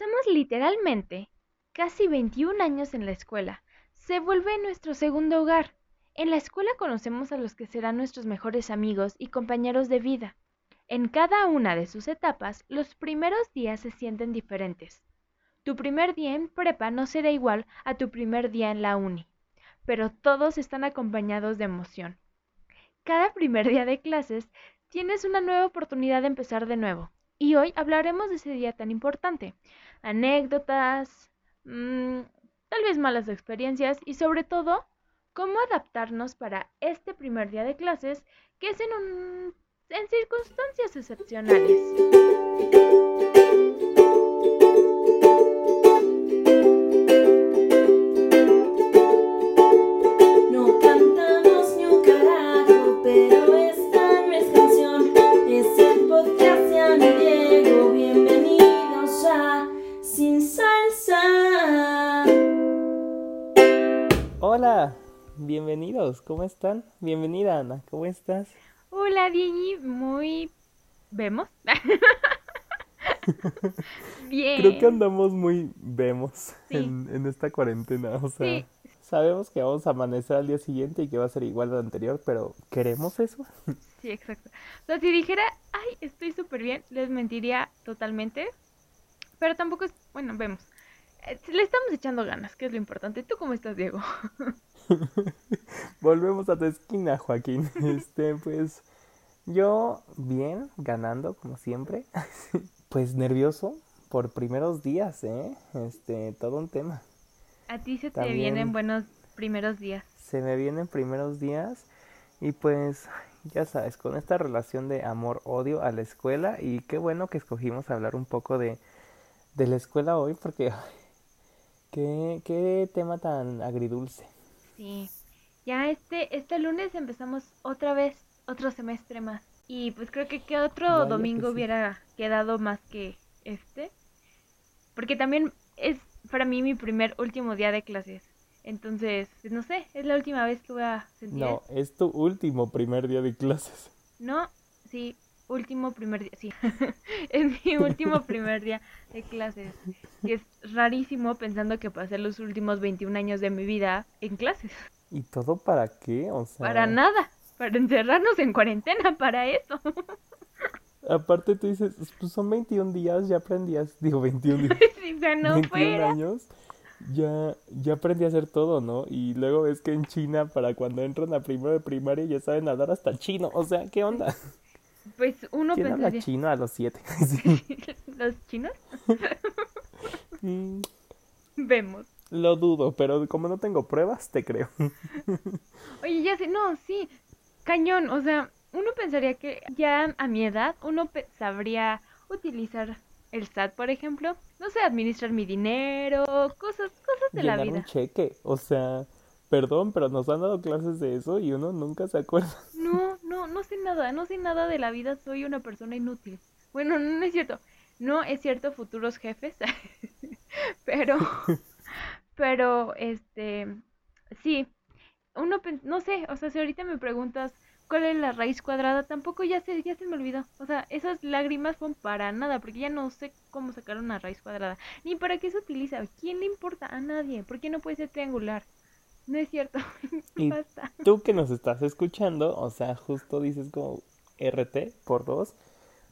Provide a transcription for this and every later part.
Estamos literalmente casi 21 años en la escuela. Se vuelve nuestro segundo hogar. En la escuela conocemos a los que serán nuestros mejores amigos y compañeros de vida. En cada una de sus etapas, los primeros días se sienten diferentes. Tu primer día en prepa no será igual a tu primer día en la uni, pero todos están acompañados de emoción. Cada primer día de clases tienes una nueva oportunidad de empezar de nuevo, y hoy hablaremos de ese día tan importante. Anécdotas, mmm, tal vez malas experiencias y sobre todo, cómo adaptarnos para este primer día de clases que es en, un, en circunstancias excepcionales. Bienvenidos, ¿cómo están? Bienvenida Ana, ¿cómo estás? Hola Diego, muy... ¿Vemos? Bien. Creo que andamos muy vemos en, esta cuarentena, o sea, sabemos que vamos a amanecer al día siguiente y que va a ser igual al anterior, pero ¿queremos eso? Sí, exacto. O sea, si dijera, ay, estoy súper bien, les mentiría totalmente, pero tampoco es, bueno, vemos. Eh, le estamos echando ganas, que es lo importante. ¿Tú cómo estás, Diego? Volvemos a tu esquina, Joaquín. Este, pues yo bien, ganando como siempre. pues nervioso por primeros días, ¿eh? Este, todo un tema. A ti se te vienen buenos primeros días. Se me vienen primeros días y pues ya sabes, con esta relación de amor-odio a la escuela y qué bueno que escogimos hablar un poco de, de la escuela hoy porque Qué, qué tema tan agridulce. Sí. Ya este, este lunes empezamos otra vez otro semestre más. Y pues creo que qué otro domingo hubiera quedado más que este. Porque también es para mí mi primer último día de clases. Entonces, pues no sé, es la última vez que voy a sentir. No, es tu último primer día de clases. No, sí, último primer día, sí, es mi último primer día de clases. Y es rarísimo pensando que pasé los últimos 21 años de mi vida en clases. ¿Y todo para qué? O sea... Para nada, para encerrarnos en cuarentena, para eso. Aparte tú dices, pues son 21 días, ya aprendías, digo 21 días. sí, no 21 años. Ya, ya aprendí a hacer todo, ¿no? Y luego ves que en China, para cuando entran a primero de primaria, ya saben hablar hasta chino. O sea, ¿qué onda? Pues uno ¿Quién habla chino a los siete? ¿Los chinos? Mm. Vemos. Lo dudo, pero como no tengo pruebas, te creo. Oye, ya sé, no, sí, cañón, o sea, uno pensaría que ya a mi edad uno sabría utilizar el SAT, por ejemplo, no sé, administrar mi dinero, cosas, cosas de la vida. un cheque, o sea, perdón, pero nos han dado clases de eso y uno nunca se acuerda. No, no, no sé nada, no sé nada de la vida, soy una persona inútil. Bueno, no es cierto, no es cierto futuros jefes, pero, pero, este, sí, uno, no sé, o sea, si ahorita me preguntas cuál es la raíz cuadrada, tampoco ya se, ya se me olvidó. O sea, esas lágrimas son para nada, porque ya no sé cómo sacar una raíz cuadrada, ni para qué se utiliza, ¿quién le importa? A nadie, ¿por qué no puede ser triangular? No es cierto. Y tú que nos estás escuchando, o sea, justo dices como RT por dos,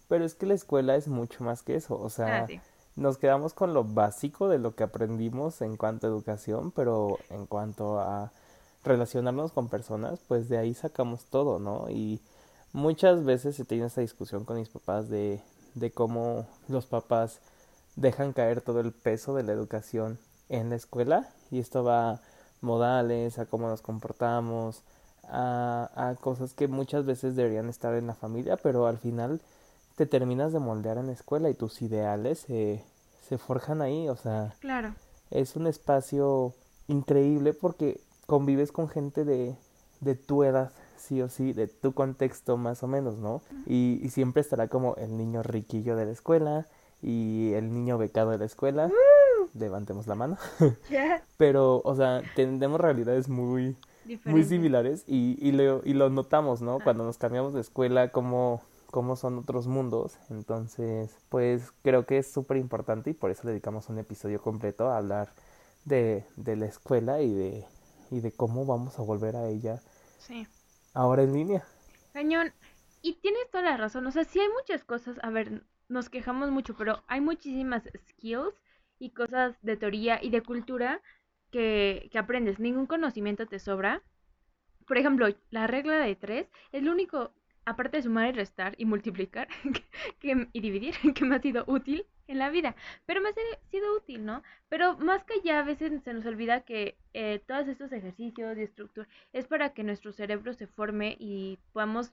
pero es que la escuela es mucho más que eso, o sea, ah, nos quedamos con lo básico de lo que aprendimos en cuanto a educación, pero en cuanto a relacionarnos con personas, pues de ahí sacamos todo, ¿no? Y muchas veces se tiene esa discusión con mis papás de, de cómo los papás dejan caer todo el peso de la educación en la escuela y esto va modales, a cómo nos comportamos, a, a cosas que muchas veces deberían estar en la familia, pero al final te terminas de moldear en la escuela y tus ideales se, se forjan ahí, o sea, claro. es un espacio increíble porque convives con gente de, de tu edad, sí o sí, de tu contexto más o menos, ¿no? Y, y siempre estará como el niño riquillo de la escuela y el niño becado de la escuela levantemos la mano. Pero, o sea, tenemos realidades muy, muy similares y, y, lo, y lo notamos, ¿no? Ah. Cuando nos cambiamos de escuela, cómo, cómo son otros mundos. Entonces, pues creo que es súper importante y por eso dedicamos un episodio completo a hablar de, de la escuela y de, y de cómo vamos a volver a ella sí. ahora en línea. Cañón. Y tienes toda la razón. O sea, sí hay muchas cosas. A ver, nos quejamos mucho, pero hay muchísimas skills y cosas de teoría y de cultura que, que aprendes. Ningún conocimiento te sobra. Por ejemplo, la regla de tres es lo único aparte de sumar y restar y multiplicar que, y dividir, que me ha sido útil en la vida. Pero me ha sido útil, ¿no? Pero más que ya a veces se nos olvida que eh, todos estos ejercicios y estructura es para que nuestro cerebro se forme y podamos,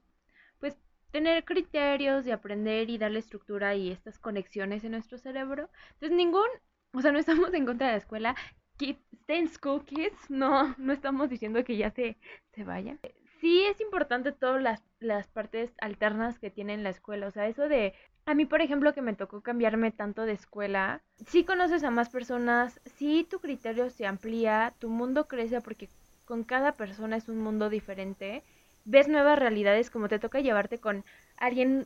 pues, tener criterios y aprender y darle estructura y estas conexiones en nuestro cerebro. Entonces, ningún, o sea, no estamos en contra de la escuela. stay in school, kids. No, no estamos diciendo que ya se, se vayan sí es importante todas las, las partes alternas que tiene la escuela. O sea, eso de a mí, por ejemplo, que me tocó cambiarme tanto de escuela, sí conoces a más personas, sí tu criterio se amplía, tu mundo crece porque con cada persona es un mundo diferente, ves nuevas realidades como te toca llevarte con alguien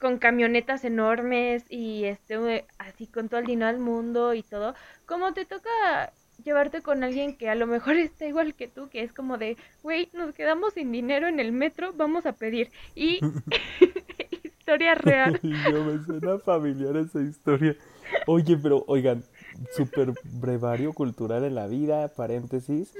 con camionetas enormes y este así con todo el dinero del mundo y todo, como te toca llevarte con alguien que a lo mejor está igual que tú, que es como de, güey, nos quedamos sin dinero en el metro, vamos a pedir. Y historia real. Yo me suena familiar esa historia. Oye, pero oigan, super brevario cultural en la vida, paréntesis.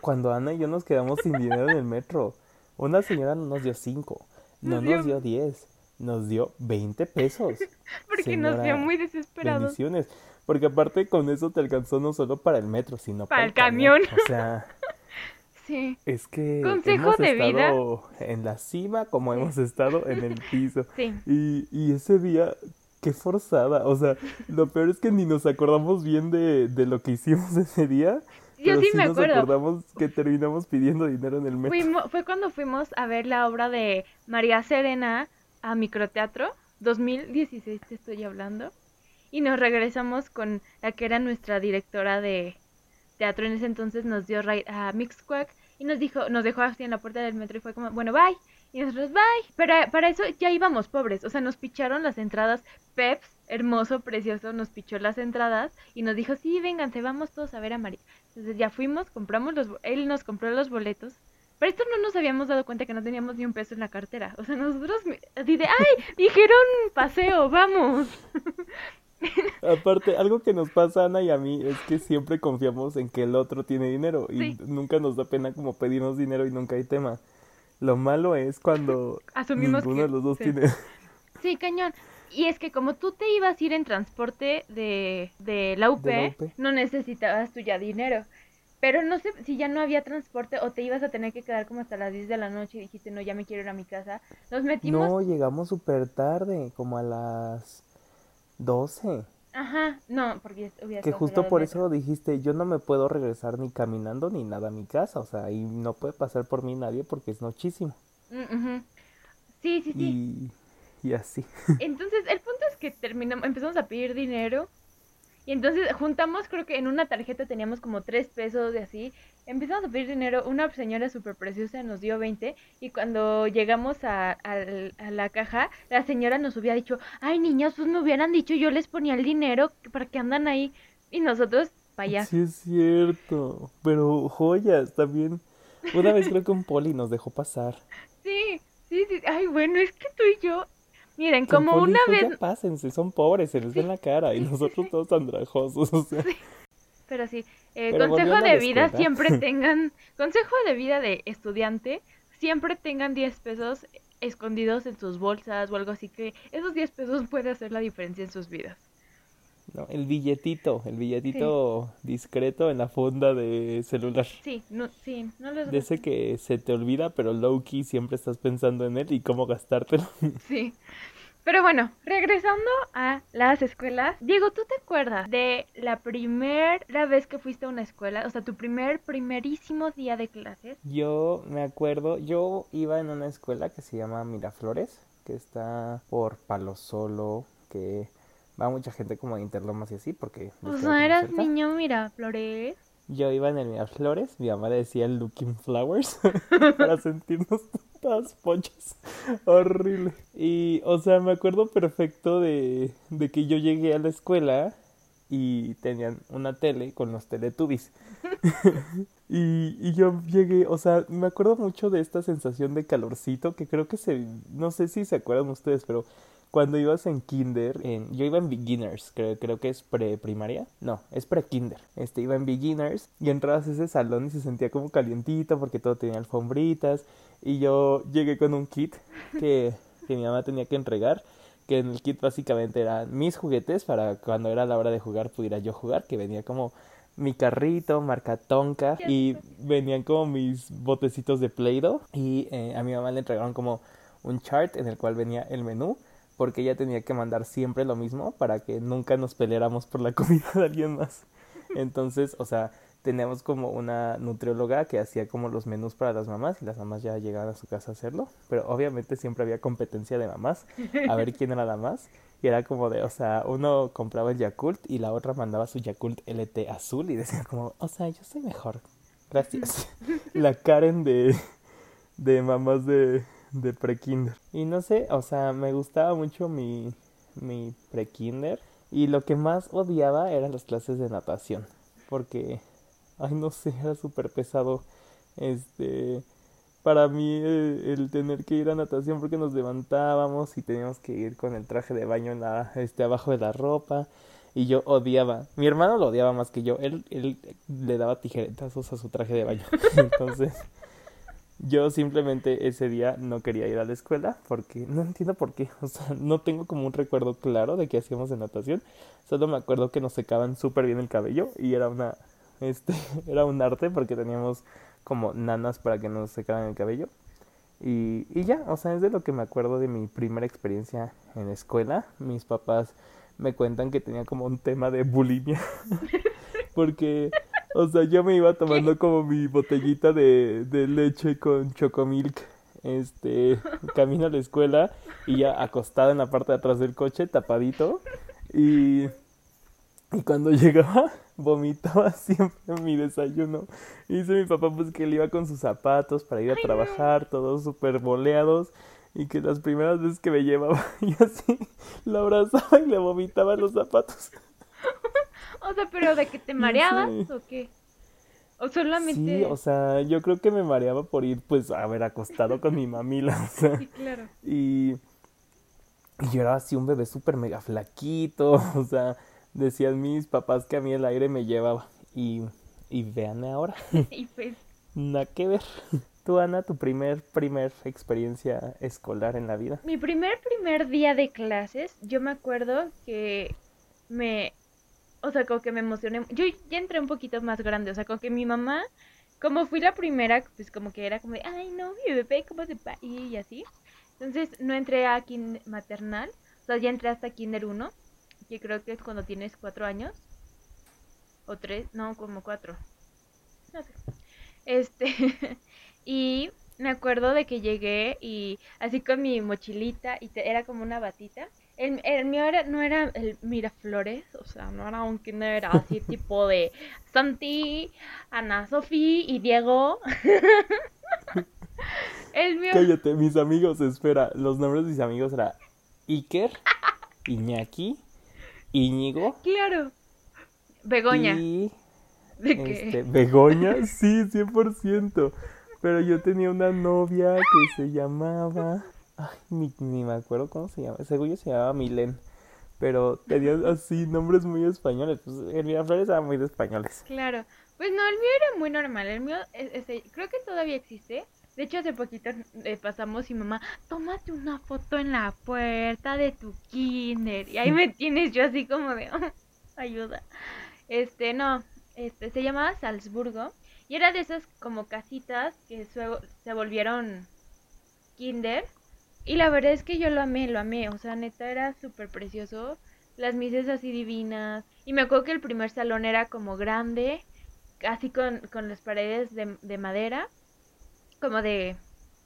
Cuando Ana y yo nos quedamos sin dinero en el metro, una señora nos dio cinco, no nos dio diez, nos dio veinte pesos. Porque nos dio muy desesperados. Bendiciones. Porque aparte con eso te alcanzó no solo para el metro, sino para, el camión. O sea, sí. Es que Consejo hemos de estado vida. en la cima como hemos estado en el piso. Sí. Y, y ese día, qué forzada. O sea, lo peor es que ni nos acordamos bien de, de lo que hicimos ese día. Yo sí, me acuerdo. Nos acordamos que terminamos pidiendo dinero en el metro. fue cuando fuimos a ver la obra de María Serena a Microteatro. 2016 te estoy hablando y nos regresamos con la que era nuestra directora de teatro en ese entonces, nos dio ride a Mixquack y nos dijo, nos dejó así en la puerta del metro y fue como, bueno, bye. Y nosotros, bye. Pero para eso ya íbamos pobres, o sea, nos picharon las entradas. Peps, hermoso, precioso, nos pichó las entradas y nos dijo, sí, vénganse, vamos todos a ver a María. Entonces ya fuimos, compramos los, él nos compró los boletos. Pero esto no nos habíamos dado cuenta que no teníamos ni un peso en la cartera. O sea, nosotros así de, ay, dijeron paseo, vamos. Aparte, algo que nos pasa a Ana y a mí es que siempre confiamos en que el otro tiene dinero y nunca nos da pena como pedirnos dinero y nunca hay tema. Lo malo es cuando Asumimos ninguno de los dos tiene. Sí, cañón. Y es que como tú te ibas a ir en transporte de, de, la, UP, no necesitabas tú ya dinero. Pero no sé si ya no había transporte o te ibas a tener que quedar como hasta las 10 de la noche y dijiste, no, ya me quiero ir a mi casa. Nos metimos... No, llegamos súper tarde, como a las 12. Ajá, no, porque hubiera Que justo por eso dijiste, yo no me puedo regresar ni caminando ni nada a mi casa, o sea, y no puede pasar por mí nadie porque es muchísimo. Mm, sí, sí, sí. Y, y así. Entonces, el punto es que terminamos, empezamos a pedir dinero y entonces juntamos, creo que en una tarjeta teníamos como tres pesos de así. Empezamos a pedir dinero. Una señora súper preciosa nos dio 20. Y cuando llegamos a, la caja, la señora nos hubiera dicho: Ay, niñas, pues me hubieran dicho, yo les ponía el dinero para que andan ahí. Y nosotros, para allá. Sí, es cierto. Pero joyas también. Una vez creo que un poli nos dejó pasar. Sí, sí, sí. Ay, bueno, es que tú y yo Miren, como una vez... Ya pásense, son pobres, se les ve en la cara y nosotros todos andrajosos, o sea... Pero sí, eh, consejo de vida siempre tengan, consejo de vida de estudiante, siempre tengan 10 pesos escondidos en sus bolsas o algo así que esos 10 pesos puede hacer la diferencia en sus vidas. No, el billetito, el billetito discreto en la funda de celular. Sí, no, sí, no les De ese que se te olvida, pero low key siempre estás pensando en él y cómo gastártelo. Sí. Pero bueno, regresando a las escuelas, Diego, ¿tú te acuerdas de la primera vez que fuiste a una escuela? O sea, tu primer, primerísimo día de clases. Yo me acuerdo, yo iba en una escuela que se llama Miraflores, que está por Palo Solo, que va mucha gente como de Interlomas y así, porque... Pues no eras niño Miraflores. Yo iba en el Miraflores, mi mamá decía Looking Flowers, para sentirnos todas pochas. Horrible. Y, o sea, me acuerdo perfecto de, de que yo llegué a la escuela y tenían una tele con los Teletubbies. y, y yo llegué, o sea, me acuerdo mucho de esta sensación de calorcito que creo que se, no sé si se acuerdan ustedes, pero cuando ibas en kinder, en, yo iba en beginners, creo, creo que es pre-primaria, no, es pre-kinder, este, iba en beginners y entrabas a ese salón y se sentía como calientito porque todo tenía alfombritas y yo llegué con un kit que, que mi mamá tenía que entregar que en el kit básicamente eran mis juguetes para cuando era la hora de jugar pudiera yo jugar, que venía como mi carrito, marca Tonka, y venían como mis botecitos de Play-Doh, y eh, a mi mamá le entregaron como un chart en el cual venía el menú, porque ella tenía que mandar siempre lo mismo para que nunca nos peleáramos por la comida de alguien más. Entonces, o sea, teníamos como una nutrióloga que hacía como los menús para las mamás y las mamás ya llegaban a su casa a hacerlo, pero obviamente siempre había competencia de mamás, a ver quién era la más. Y era como de, o sea, uno compraba el Yakult y la otra mandaba su Yakult LT azul y decía como, o sea, yo soy mejor. Gracias. La Karen de, de mamás de, de prekinder. Y no sé, o sea, me gustaba mucho mi, mi prekinder. Y lo que más odiaba eran las clases de natación. Porque, ay, no sé, era súper pesado. Este, para mí eh, el, tener que ir a natación porque nos levantábamos y teníamos que ir con el traje de baño en la, este, abajo de la ropa. Y yo odiaba. Mi hermano lo odiaba más que yo. Él, él le daba tijeretazos a su traje de baño. Entonces, yo simplemente ese día no quería ir a la escuela porque no entiendo por qué. O sea, no tengo como un recuerdo claro de qué hacíamos en natación. Solo me acuerdo que nos secaban súper bien el cabello y era una, este, era un arte porque teníamos como nanas para que nos secaran el cabello. Y, y ya, o sea, es de lo que me acuerdo de mi primera experiencia en escuela. Mis papás me cuentan que tenía como un tema de bulimia. porque o sea, yo me iba tomando como mi botellita de, de leche con chocomilk, este, camino a la escuela y ya acostada en la parte de atrás del coche, tapadito. Y, y cuando llegaba, vomitaba siempre mi desayuno. Y dice mi papá pues que él iba con sus zapatos para ir a trabajar, todos súper boleados. Y que las primeras veces que me llevaba, y así lo abrazaba y le vomitaba los zapatos. O sea, pero de que te mareabas o qué? O solamente. Sí, o sea, yo creo que me mareaba por ir, pues, a ver, acostado con mi mamila. O sea, sí, claro. Y, y yo era así un bebé súper mega flaquito. O sea, decían mis papás que a mí el aire me llevaba. Y, y véanme ahora. y pues. Nada que ver. Tú, Ana, tu primer, primer experiencia escolar en la vida. Mi primer, primer día de clases, yo me acuerdo que me o sea, como que me emocioné. Yo ya entré un poquito más grande, o sea, como que mi mamá, como fui la primera, pues como que era como de, ay, no, mi bebé, ¿cómo se va? Y así. Entonces no entré a kinder maternal, o sea, ya entré hasta kinder 1, que creo que es cuando tienes cuatro años. O tres, no, como cuatro. No sé. Este, y me acuerdo de que llegué y así con mi mochilita y era como una batita el, el mío era, no era el Miraflores, o sea, no era un kinder así tipo de Santi, Ana Sofía y Diego. el mío... Cállate, mis amigos, espera, los nombres de mis amigos eran Iker, Iñaki, Íñigo. Claro. Begoña. Y... ¿De qué? Este, Begoña, sí, 100%. Pero yo tenía una novia que se llamaba... Ay, ni, me acuerdo cómo se llama. Según yo se llamaba Milen. Pero tenía así nombres muy españoles. Pues el Miraflores era muy de españoles. Claro. Pues no, el mío era muy normal. El mío, creo que todavía existe. De hecho, hace poquito eh, pasamos y mamá, tómate una foto en la puerta de tu kinder. Y ahí me tienes yo así como de, ayuda. Este, no, este, se llamaba Salzburgo. Y era de esas como casitas que se volvieron kinder. Y la verdad es que yo lo amé, lo amé. O sea, neta era súper precioso. Las mises así divinas. Y me acuerdo que el primer salón era como grande, así con, con las paredes de, de madera. Como de...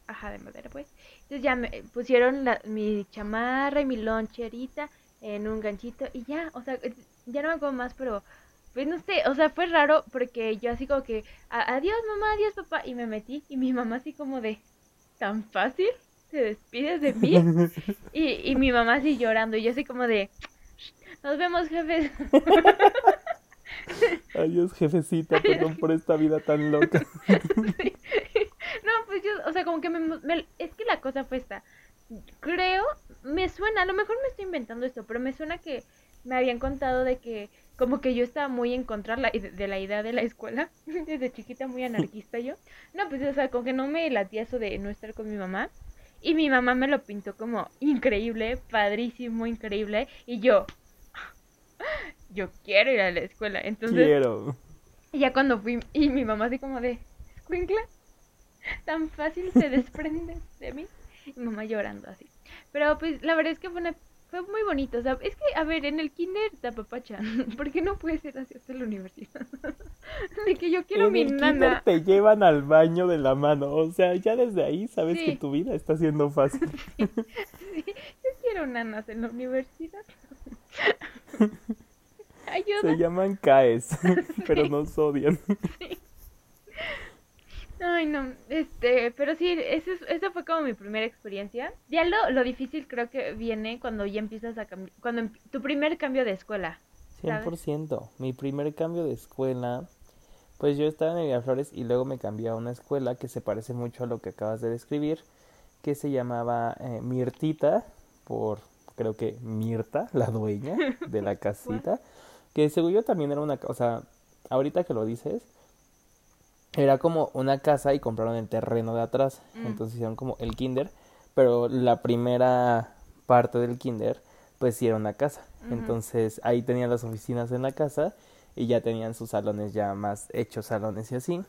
Ajá, de madera pues. Entonces ya me pusieron la, mi chamarra y mi loncherita en un ganchito y ya, o sea, ya no me acuerdo más, pero pues no sé, o sea, fue raro porque yo así como que, adiós mamá, adiós papá, y me metí y mi mamá así como de, ¿Tan fácil? ¿Te despides de mí? Y, y mi mamá así llorando y yo así como de, nos vemos jefes. Adiós jefecita, perdón por esta vida tan loca. No, pues yo, o sea, como que me, es que la cosa fue esta. Creo, me suena, a lo mejor me estoy inventando esto, pero me suena que me habían contado de que como que yo estaba muy en contra de la idea de la escuela, desde chiquita muy anarquista yo. No, pues o sea, como que no me latía eso de no estar con mi mamá. Y mi mamá me lo pintó como increíble, padrísimo, increíble. Y yo, yo quiero ir a la escuela. Entonces, quiero. Y ya cuando fui, y mi mamá así como de, ¿escuincla? Tan fácil se desprende de mí. Y mamá llorando así. Pero pues la verdad es que fue una fue muy bonito, o sea, es que, a ver, en el kinder tapapacha, ¿por qué no puede ser así hasta la universidad? de que yo quiero mi nana. te llevan al baño de la mano, o sea, ya desde ahí sabes que tu vida está siendo fácil. sí, yo quiero nanas en la universidad. Ayuda. Se llaman CAES, pero nos odian. Ay, no, este, pero sí, eso, esa fue como mi primera experiencia. Ya lo, lo difícil creo que viene cuando ya empiezas a cambiar, cuando em, tu primer cambio de escuela. ¿sabes? 100%, mi primer cambio de escuela, pues yo estaba en Flores y luego me cambié a una escuela que se parece mucho a lo que acabas de describir, que se llamaba eh, Mirtita, por creo que Mirta, la dueña de la casita, que según yo también era una, o sea, ahorita que lo dices, era como una casa y compraron el terreno de atrás. Mm. Entonces hicieron como el kinder. Pero la primera parte del kinder, pues sí era una casa. Entonces ahí tenían las oficinas en la casa y ya tenían sus salones ya más hechos salones y así.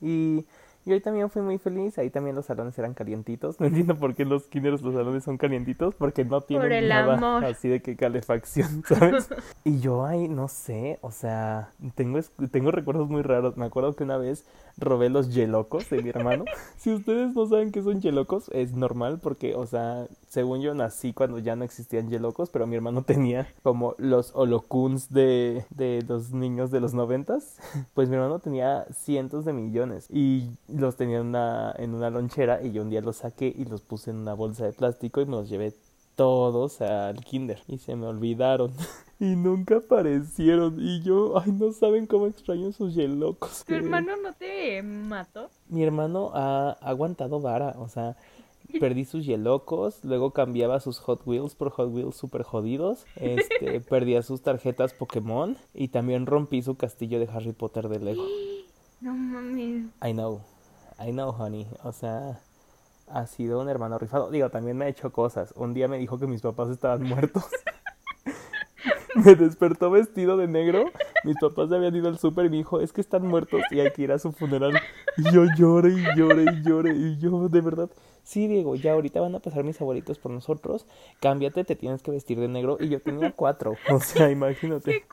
Y y hoy también fui muy feliz, ahí también los salones eran calientitos. No entiendo por qué los kinders los salones son calientitos, porque no tienen nada así de que calefacción, ¿sabes? y yo ahí, no sé, o sea, tengo, tengo recuerdos muy raros. Me acuerdo que una vez robé los yelocos de mi hermano. si ustedes no saben qué son yelocos, es normal porque, o sea, según yo nací cuando ya no existían yelocos, pero mi hermano tenía como los holocuns de, de los niños de los noventas. Pues mi hermano tenía cientos de millones y los tenía en una, en una lonchera y yo un día los saqué y los puse en una bolsa de plástico y me los llevé todos al kinder y se me olvidaron y nunca aparecieron y yo, ay, no saben cómo extraño esos yelocos. ¿Tu hermano no te mató? Mi hermano ha aguantado vara, o sea, perdí sus yelocos, luego cambiaba sus Hot Wheels por Hot Wheels super jodidos, este, perdía sus tarjetas Pokémon y también rompí su castillo de Harry Potter de Lego. No mames. I know, I know, honey, o sea, ha sido un hermano rifado. Digo, también me ha hecho cosas. Un día me dijo que mis papás estaban muertos. me despertó vestido de negro. Mis papás habían ido al súper y me dijo, es que están muertos y hay que ir a su funeral. Y yo lloré y lloré y lloré. Y yo, de verdad, sí, Diego, ya ahorita van a pasar mis abuelitos por nosotros. Cámbiate, te tienes que vestir de negro. Y yo tenía cuatro. O sea, imagínate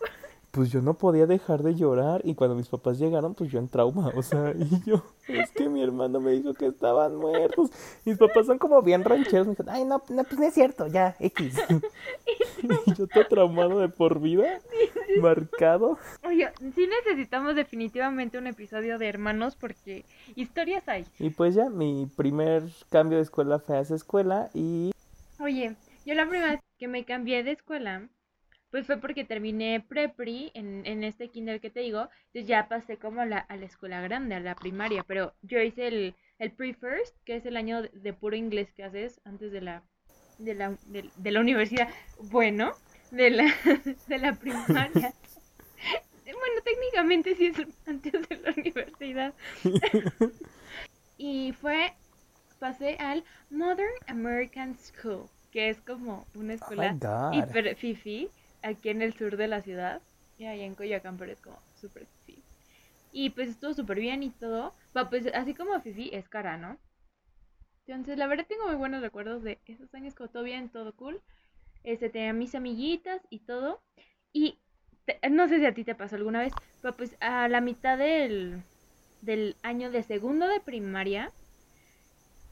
pues yo no podía dejar de llorar y cuando mis papás llegaron pues yo en trauma, o sea, y yo, es que mi hermano me dijo que estaban muertos. Mis papás son como bien rancheros, me dijeron, ay no, no, pues no es cierto, ya, X. y yo todo traumado de por vida, marcado. Oye, sí necesitamos definitivamente un episodio de hermanos porque historias hay. Y pues ya, mi primer cambio de escuela fue a esa escuela y... Oye, yo la primera vez que me cambié de escuela pues fue porque terminé prepri en, en este kinder que te digo, entonces ya pasé como a la, a la escuela grande, a la primaria, pero yo hice el, el pre-first, que es el año de, puro inglés que haces antes de la, de la, de, la universidad, bueno, de la, de la primaria. bueno, técnicamente sí es antes de la universidad. y fue, pasé al Modern American School, que es como una escuela hiper fifi aquí en el sur de la ciudad. Y allá en Coyoacán, pero es como súper fifi. Y pues estuvo súper bien y todo. pues así como fifi es cara, ¿no? Entonces, la verdad tengo muy buenos recuerdos de esos años, como todo bien, todo cool. Este, tenía mis amiguitas y todo. Y no sé si a ti te pasó alguna vez, pero pues a la mitad del, del año de segundo de primaria,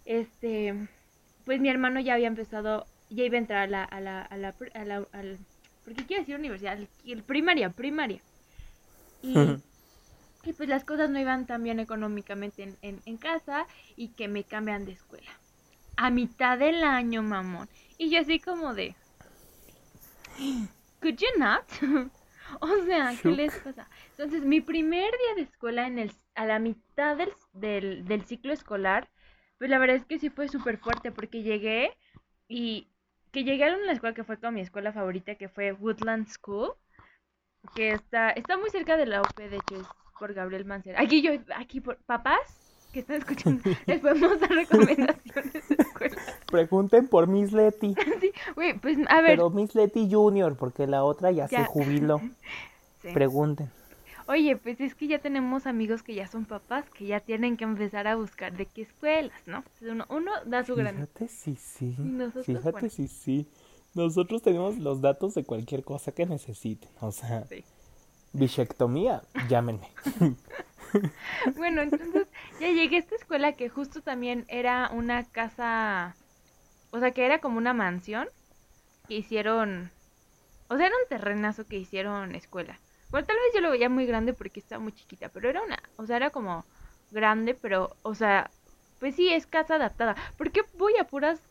este, pues mi hermano ya había empezado, ya iba a entrar a la, a la, a la, a la, porque quiero decir universidad, el, primaria, primaria. Y, pues las cosas no iban tan bien económicamente en, en, casa y que me cambian de escuela. a mitad del año, mamón. Y yo así como de... ¿Could you not? o sea, ¿qué les pasa? Entonces, mi primer día de escuela en el, a la mitad del, del, del ciclo escolar, pues la verdad es que sí fue súper fuerte porque llegué y que llegué a una escuela que fue con mi escuela favorita, que fue Woodland School, que está, está muy cerca de la UP, de hecho es por Gabriel Mancera. Aquí yo, aquí por papás, que están escuchando, les podemos dar recomendaciones de escuela. Pregunten por Miss Letty. sí, güey, pues a ver. Pero Miss Letty Junior, porque la otra ya, se jubiló. Pregunten. Oye, pues es que ya tenemos amigos que ya son papás, que ya tienen que empezar a buscar de qué escuelas, ¿no? Uno, uno da su gran... Fíjate si sí. Fíjate si sí. Nosotros tenemos los datos de cualquier cosa que necesiten. O sea, sí. bichectomía, llámenme. bueno, entonces ya llegué a esta escuela que justo también era una casa, o sea, que era como una mansión que hicieron, o sea, era un terrenazo que hicieron escuela. Bueno, tal vez yo lo veía muy grande porque estaba muy chiquita, pero era una, o sea, era como grande, pero, o sea, pues sí, es casa adaptada. ¿Por qué voy a puras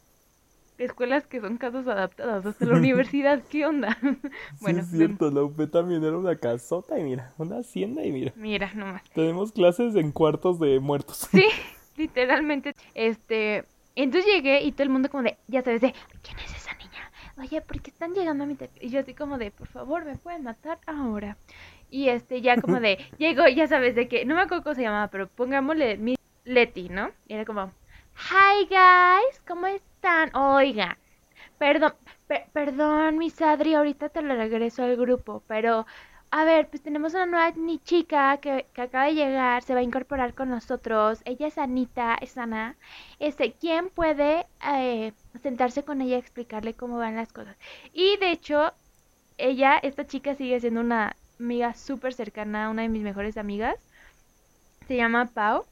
escuelas que son casas adaptadas hasta la universidad, ¿qué onda? bueno, sí, es cierto, la UP también era una casota y mira, una hacienda y mira. Mira, nomás. Tenemos clases en cuartos de muertos. Sí, literalmente. Este, entonces llegué y todo el mundo como de, ya sabes, de, ¿quién es niña? Oye, ¿por qué están llegando a mi Y yo así como de, por favor, me pueden matar ahora. Y este, ya como de, llego, ya sabes de que, no me acuerdo cómo se llamaba, pero pongámosle mi Leti, ¿no? Y era como, Hi guys, ¿cómo están? Oiga, perdón, perdón, mi Sadri, ahorita te lo regreso al grupo, pero a ver, pues tenemos una nueva ni chica que, acaba de llegar, se va a incorporar con nosotros. Ella es Anita, es Ana. Este, ¿quién puede eh, sentarse con ella y explicarle cómo van las cosas? Y de hecho, ella, esta chica sigue siendo una amiga súper cercana, una de mis mejores amigas. Se llama Pau.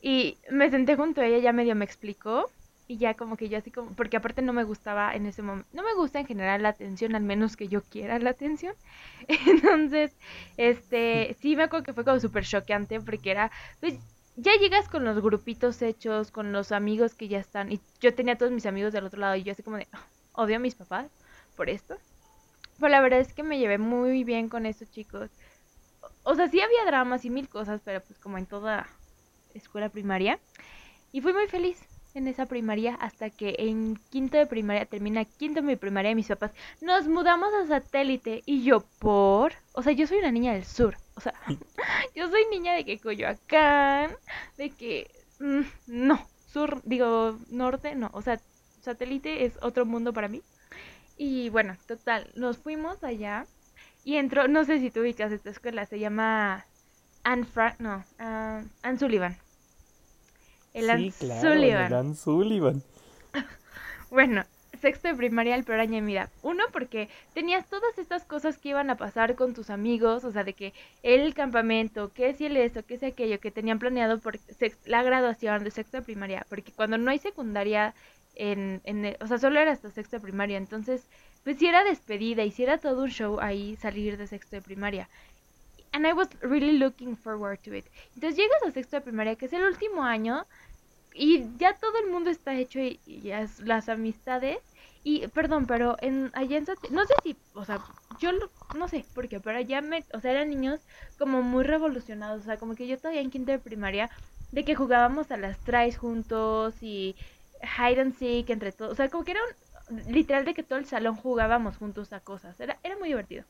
Y me senté junto a ella, ya medio me explicó. Y ya como que yo así como, porque aparte no me gustaba en ese momento, no me gusta en general la atención, al menos que yo quiera la atención. Entonces, este, sí me acuerdo que fue como súper choqueante porque era, pues ya llegas con los grupitos hechos, con los amigos que ya están. Y yo tenía todos mis amigos del otro lado y yo así como de, ah, odio a mis papás por esto. Pero la verdad es que me llevé muy bien con estos chicos. O sea, sí había dramas y mil cosas, pero pues como en toda escuela primaria. Y fui muy feliz en esa primaria hasta que en quinto de primaria, termina quinto de mi primaria, mis papás nos mudamos a satélite y yo por, o sea, yo soy una niña del sur, o sea, yo soy niña de que Coyoacán, de que mm, no, sur, digo, norte, no, o sea, satélite es otro mundo para mí. Y bueno, total, nos fuimos allá y entró, no sé si tú ubicas esta escuela, se llama Anne Frank, no, uh, Anne Sullivan. El sí, Sullivan. Sullivan. bueno, sexto de primaria el peor año de mi vida. Uno, porque tenías todas estas cosas que iban a pasar con tus amigos, o sea, de que el campamento, que si el eso, que es aquello, que tenían planeado por la graduación de sexto de primaria, porque cuando no hay secundaria, en, en o sea, solo era hasta sexto de primaria, entonces, pues si era despedida, y si era todo un show ahí salir de sexto de primaria and I was really looking forward to it. Entonces llegas a sexto de primaria, que es el último año, y ya todo el mundo está hecho y, ya las amistades. Y, perdón, pero en allá en no sé si, o sea, yo no sé por qué, pero allá me, o sea, eran niños como muy revolucionados, o sea, como que yo todavía en quinto de primaria, de que jugábamos a las traes juntos y hide and seek entre todos, o sea, como que era un, literal de que todo el salón jugábamos juntos a cosas, era, era muy divertido.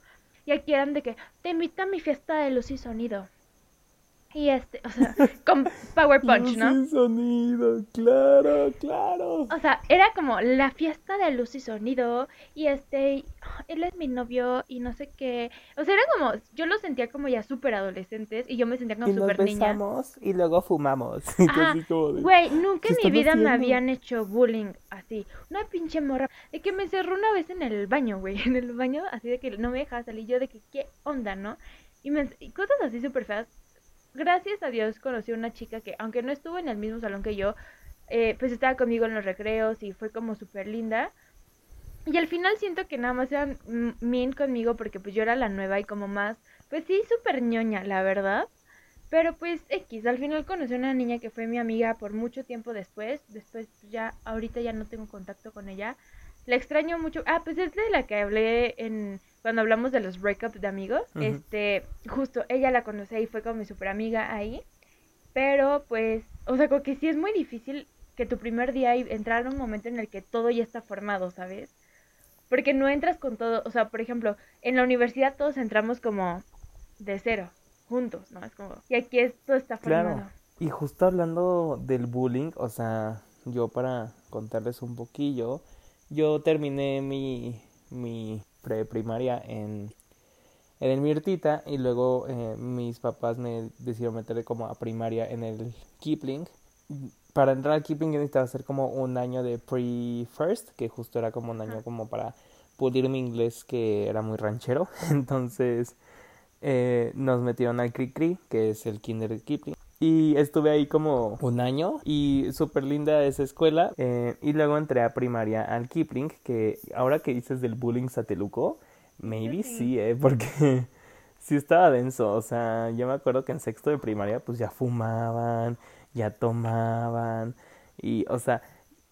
Y aquí eran de que te invito a mi fiesta de luz y sonido. Y este, o sea, con Power Punch, ¿no? Luz y sonido, claro, claro. O sea, era como la fiesta de luz y sonido. Y este, él es mi novio y no sé qué. O sea, era como, yo lo sentía como ya súper adolescentes y yo me sentía como súper niña. Y luego fumamos. Güey, nunca en mi vida me habían hecho bullying así. Una pinche morra. De que me cerró una vez en el baño, güey. En el baño, así de que no me dejaba salir. Yo de que, ¿qué onda, no? Y, me, y cosas así súper feas gracias a Dios conocí a una chica que, aunque no estuvo en el mismo salón que yo, eh, pues estaba conmigo en los recreos y fue como súper linda. Y al final siento que nada más eran mean conmigo porque pues yo era la nueva y como más, pues sí, súper ñoña, la verdad. Pero pues X, al final conocí a una niña que fue mi amiga por mucho tiempo después. Después ya, ahorita ya no tengo contacto con ella. La extraño mucho. Ah, pues es de la que hablé en cuando hablamos de los breakups de amigos. Este, justo ella la conocí y fue como mi super amiga ahí. Pero pues, o sea, como que sí es muy difícil que tu primer día entrar a un momento en el que todo ya está formado, ¿sabes? Porque no entras con todo, o sea, por ejemplo, en la universidad todos entramos como de cero juntos, ¿no? Es como, y aquí esto está formado. Claro. Y justo hablando del bullying, o sea, yo para contarles un poquillo, yo terminé mi, mi preprimaria en, en el Mirtita y luego eh, mis papás me decidieron meter como a primaria en el Kipling. Para entrar al Kipling yo necesitaba hacer como un año de pre-first, que justo era como un año como para pulir mi inglés que era muy ranchero. Entonces eh, nos metieron al Cri Cri, que es el Kinder Kipling. Y estuve ahí como un año y súper linda esa escuela. Eh, y luego entré a primaria al Kipling, que ahora que dices del bullying sateluco, maybe sí, eh, porque sí estaba denso. O sea, yo me acuerdo que en sexto de primaria pues ya fumaban, ya tomaban. Y, o sea,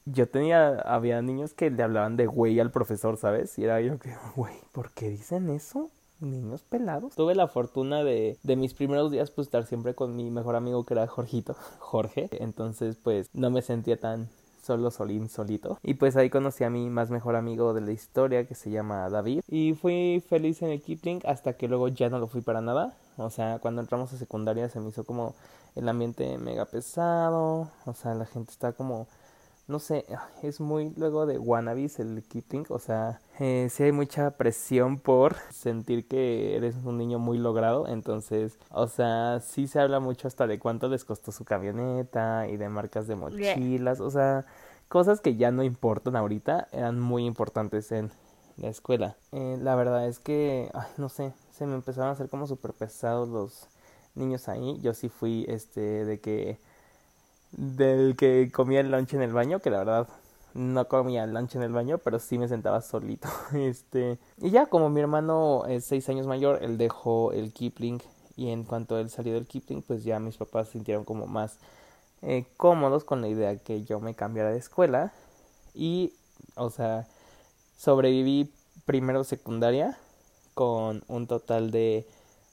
yo tenía, había niños que le hablaban de güey al profesor, ¿sabes? Y era yo que, güey, ¿por qué dicen eso? Niños pelados. Tuve la fortuna de, de mis primeros días pues estar siempre con mi mejor amigo que era Jorgito, Jorge. Entonces pues no me sentía tan solo solín solito. Y pues ahí conocí a mi más mejor amigo de la historia que se llama David. Y fui feliz en el Kipling hasta que luego ya no lo fui para nada. O sea, cuando entramos a secundaria se me hizo como el ambiente mega pesado. O sea, la gente está como no sé, es muy luego de wannabes el Kipling, o sea, eh, sí hay mucha presión por sentir que eres un niño muy logrado, entonces, o sea, sí se habla mucho hasta de cuánto les costó su camioneta y de marcas de mochilas, o sea, cosas que ya no importan ahorita, eran muy importantes en la escuela. Eh, la verdad es que, ay, no sé, se me empezaron a hacer como súper pesados los niños ahí, yo sí fui, este, de que del que comía el lunch en el baño, que la verdad no comía el lunch en el baño, pero sí me sentaba solito. Este, y ya como mi hermano es seis años mayor, él dejó el Kipling y en cuanto él salió del Kipling, pues ya mis papás se sintieron como más eh, cómodos con la idea que yo me cambiara de escuela y, o sea, sobreviví primero secundaria con un total de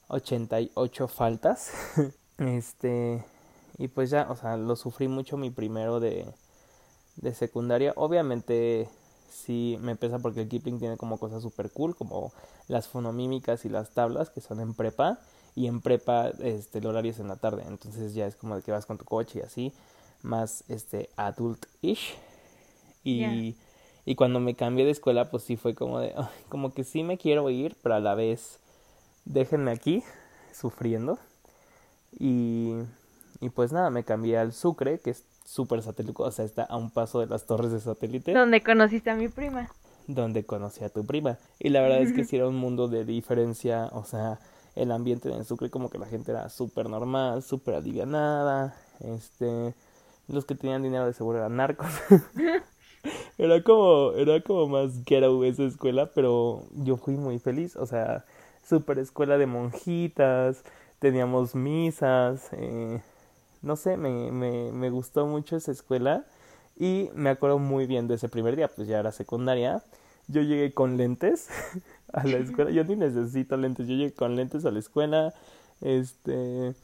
88 faltas. este, y pues ya, o sea, lo sufrí mucho mi primero de, de secundaria. Obviamente sí me pesa porque el Kipling tiene como cosas super cool, como las fonomímicas y las tablas que son en prepa. Y en prepa este, el horario es en la tarde, entonces ya es como de que vas con tu coche y así, más este adult-ish. Y, y cuando me cambié de escuela, pues sí fue como de, como que sí me quiero ir, pero a la vez déjenme aquí sufriendo. Y y pues nada, me cambié al Sucre, que es súper satélite, o sea, está a un paso de las torres de satélite. Donde conociste a mi prima. Donde conocí a tu prima. Y la verdad es que sí era un mundo de diferencia, o sea, el ambiente en el Sucre como que la gente era súper normal, súper alivianada, este, los que tenían dinero de seguro eran narcos. era como, era como más ghetto esa escuela, pero yo fui muy feliz, o sea, súper escuela de monjitas, teníamos misas, eh, no sé, me, me, me gustó mucho esa escuela y me acuerdo muy bien de ese primer día, pues ya era secundaria. Yo llegué con lentes a la escuela, yo ni necesito lentes, yo llegué con lentes a la escuela, este,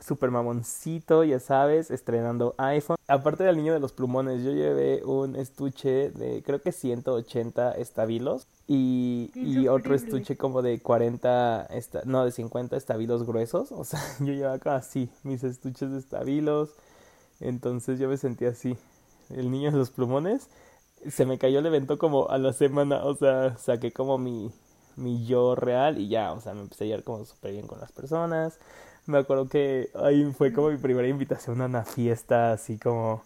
super mamoncito, ya sabes, estrenando iPhone. Aparte del niño de los plumones, yo llevé un estuche de creo que 180 estabilos y, y otro estuche como de 40, esta, no, de 50 estabilos gruesos. O sea, yo llevaba así mis estuches de estabilos. Entonces yo me sentía así. El niño de los plumones se me cayó el evento como a la semana. O sea, saqué como mi, mi yo real y ya, o sea, me empecé a llevar como súper bien con las personas me acuerdo que ahí fue como mi primera invitación a una fiesta así como...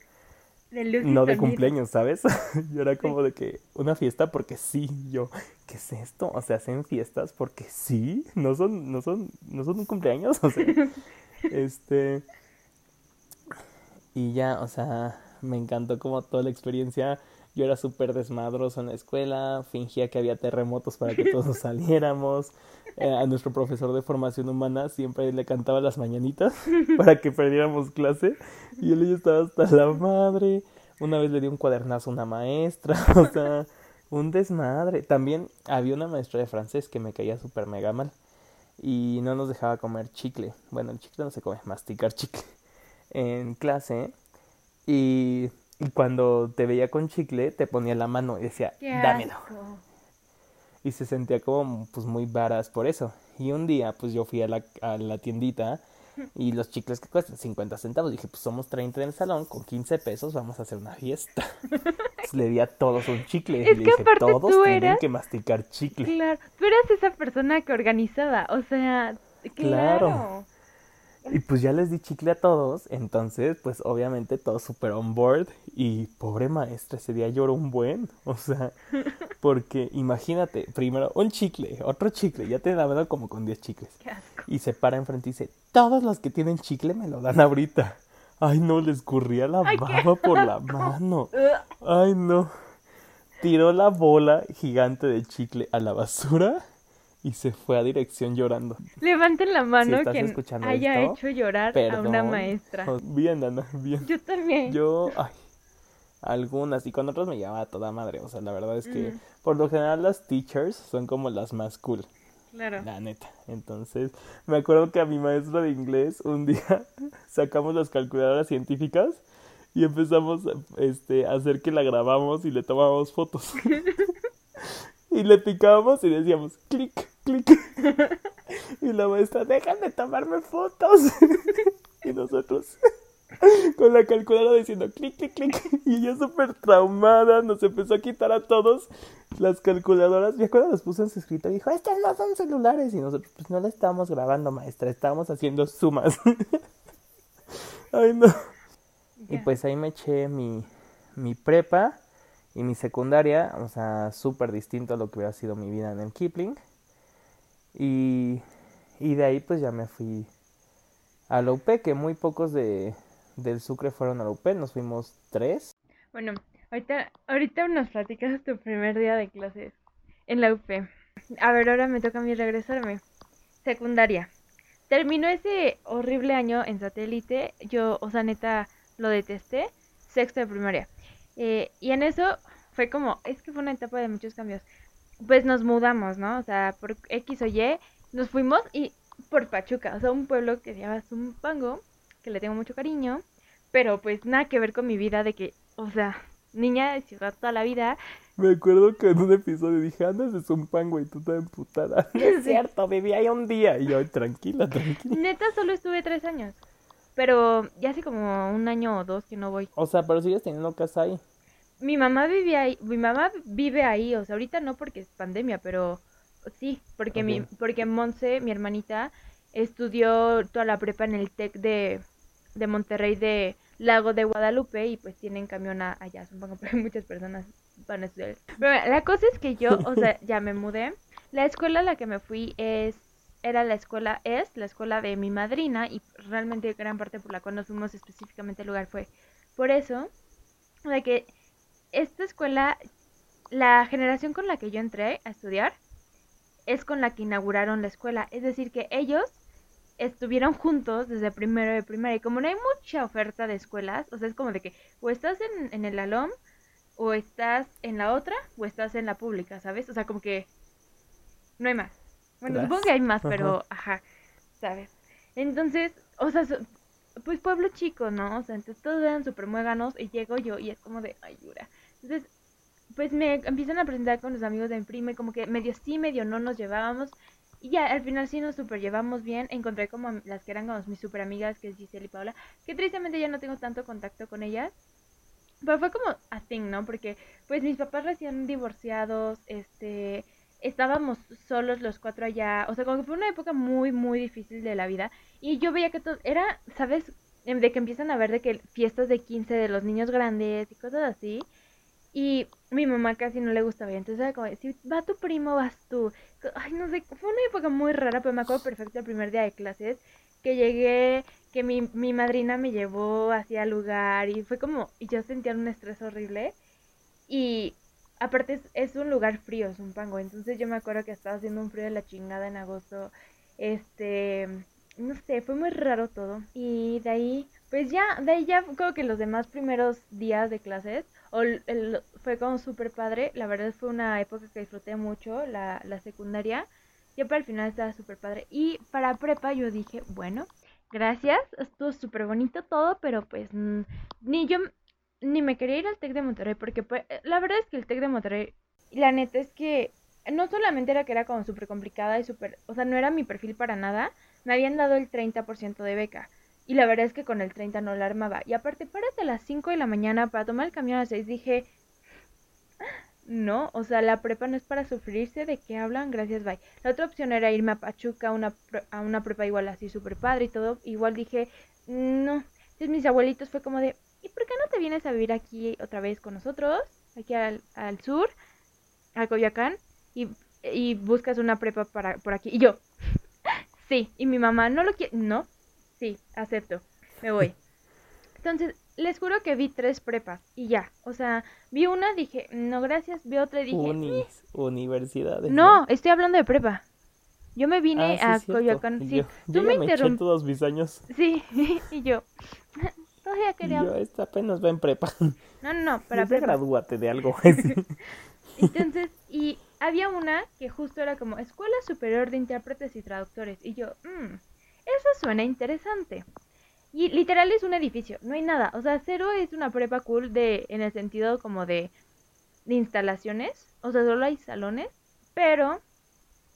no de cumpleaños, ¿sabes? yo era como de que una fiesta porque sí, yo, ¿qué es esto? O sea, hacen fiestas porque sí, no son, no son, no son un cumpleaños, o sea, este, y ya, o sea, me encantó como toda la experiencia. Yo era súper desmadroso en la escuela, fingía que había terremotos para que todos saliéramos. Eh, a nuestro profesor de formación humana siempre le cantaba las mañanitas para que perdiéramos clase. Y él ya estaba hasta la madre. Una vez le dio un cuadernazo a una maestra, o sea, un desmadre. También había una maestra de francés que me caía súper mega mal y no nos dejaba comer chicle. Bueno, el chicle no se come, masticar chicle en clase. Y, y cuando te veía con chicle, te ponía la mano y decía, dámelo. Y se sentía como pues muy varas por eso. Y un día, pues yo fui a la, a la tiendita y los chicles que cuestan 50 centavos. Dije, pues somos 30 en el salón, con 15 pesos vamos a hacer una fiesta. le di a todos un chicle. y le dije, todos tienen que masticar chicle. Claro, tú eras esa persona que organizaba, o sea, claro. Y pues ya les di chicle a todos, entonces pues obviamente todos super on board y pobre maestra, ese día lloró un buen, o sea, porque imagínate, primero un chicle, otro chicle, ya te mano como con 10 chicles. Y se para enfrente y dice, todos los que tienen chicle me lo dan ahorita. Ay no, le escurría la baba por la mano. Ay no. Tiró la bola gigante de chicle a la basura y se fue a dirección llorando. Levanten la mano que haya hecho llorar a una maestra. Bien, Ana, bien. Yo también. Yo, ay, algunas, y con otras me llamaba toda madre. O sea, la verdad es que por lo general las teachers son como las más cool. Claro. La neta. Entonces, me acuerdo que a mi maestra de inglés un día sacamos las calculadoras científicas y empezamos este, a hacer que la grabamos y le tomábamos fotos. y le picábamos y decíamos clic, clic. y la maestra, déjame tomarme fotos. y nosotros con la calculadora diciendo clic, clic, clic. Y ella súper traumada nos empezó a quitar a todos las calculadoras. Y acuerdo las puso en su escrito y dijo, estas no son celulares. Y nosotros, pues no la estábamos grabando, maestra, estábamos haciendo sumas. Ay, no. Y pues ahí me eché mi, mi prepa y mi secundaria, o sea, súper distinto a lo que hubiera sido mi vida en el Kipling. Y, y de ahí pues ya me fui a la UP, que muy pocos de, del Sucre fueron a la UP, nos fuimos tres. Bueno, ahorita, ahorita nos platicas tu primer día de clases en la UP. A ver, ahora me toca a mí regresarme. Secundaria. Terminó ese horrible año en satélite. Yo, o sea, neta, lo detesté. Sexto de primaria. Eh, y en eso fue como, es que fue una etapa de muchos cambios pues nos mudamos, ¿no? O sea, por X o Y nos fuimos y por Pachuca, o sea, un pueblo que se llama Zumpango, que le tengo mucho cariño, pero pues nada que ver con mi vida de que, o sea, niña de ciudad toda la vida. Me acuerdo que en un episodio dije, andas de Zumpango y tú estás emputada. es cierto, viví ahí un día. Y yo, tranquila, tranquila. Neta, solo estuve tres años. Pero ya hace como un año o dos que no voy. O sea, pero sigues teniendo casa ahí mi mamá vive ahí, mi mamá vive ahí, o sea, ahorita no porque es pandemia, pero sí, porque mi, porque Monse, mi hermanita, estudió toda la prepa en el TEC de, de Monterrey de Lago de Guadalupe y pues tienen camión allá, supongo que muchas personas van a estudiar. Pero la cosa es que yo, o sea, ya me mudé. La escuela a la que me fui es era la escuela, es la escuela de mi madrina y realmente gran parte por la cual nos fuimos específicamente al lugar fue por eso, de que esta escuela, la generación con la que yo entré a estudiar, es con la que inauguraron la escuela. Es decir, que ellos estuvieron juntos desde primero de primaria. Y como no hay mucha oferta de escuelas, o sea, es como de que o estás en, en el ALOM, o estás en la otra, o estás en la pública, ¿sabes? O sea, como que no hay más. Bueno, supongo que hay más, pero ajá, ¿sabes? Entonces, o sea, pues pueblo chico, ¿no? O sea, entonces todos eran súper muéganos y llego yo y es como de, ayuda. Entonces, pues me empiezan a presentar con los amigos de mi prima y como que medio sí, medio no nos llevábamos. Y ya, al final sí nos super llevamos bien. Encontré como las que eran como mis super amigas, que es Giselle y Paola, que tristemente ya no tengo tanto contacto con ellas. Pero fue como a thing, ¿no? Porque pues mis papás recién divorciados, este, estábamos solos los cuatro allá. O sea, como que fue una época muy, muy difícil de la vida. Y yo veía que todo, era, ¿sabes? De que empiezan a ver de que fiestas de 15 de los niños grandes y cosas así. Y mi mamá casi no le gustaba. Entonces era como, si va tu primo, vas tú. Ay, no sé, fue una época muy rara, pero me acuerdo perfecto el primer día de clases. Que llegué, que mi, mi madrina me llevó hacia el lugar y fue como, y yo sentía un estrés horrible. Y aparte es, un lugar frío, es un pango. Entonces yo me acuerdo que estaba haciendo un frío de la chingada en agosto. Este, no sé, fue muy raro todo. Y de ahí, pues ya, de ahí ya creo que los demás primeros días de clases, o fue como súper padre. La verdad fue una época que disfruté mucho, la, la secundaria. Ya para el final estaba súper padre. Y para prepa yo dije, bueno, gracias, estuvo súper bonito todo, pero pues ni yo ni me quería ir al TEC de Monterrey, porque pues, la verdad es que el TEC de Monterrey, la neta es que no solamente era que era como súper complicada y súper, o sea, no era mi perfil para nada, me habían dado el 30% de beca. Y la verdad es que con el 30 no la armaba. Y aparte, párate a las 5 de la mañana para tomar el camión a las 6. Dije, no, o sea, la prepa no es para sufrirse. ¿De qué hablan? Gracias, bye. La otra opción era irme a Pachuca, una, a una prepa igual así, súper padre y todo. Igual dije, no. Entonces mis abuelitos fue como de, ¿y por qué no te vienes a vivir aquí otra vez con nosotros? Aquí al, al sur, a Coyoacán, y, y buscas una prepa para, por aquí. Y yo, sí. Y mi mamá, ¿no lo quiere? No. Sí, acepto. Me voy. Entonces, les juro que vi tres prepas y ya. O sea, vi una, dije, no, gracias. Vi otra y dije, Unis, universidades. No, estoy hablando de prepa. Yo me vine ah, a Coyoacán. Sí, tú me, me todos mis años. Sí, y yo, Quería. Yo, esta apenas va en prepa. No, no, no, para prepa. gradúate de algo. Entonces, y había una que justo era como Escuela Superior de Intérpretes y Traductores. Y yo, mmm, eso suena interesante. Y literal es un edificio, no hay nada. O sea, cero es una prepa cool de, en el sentido como de, de instalaciones. O sea, solo hay salones. Pero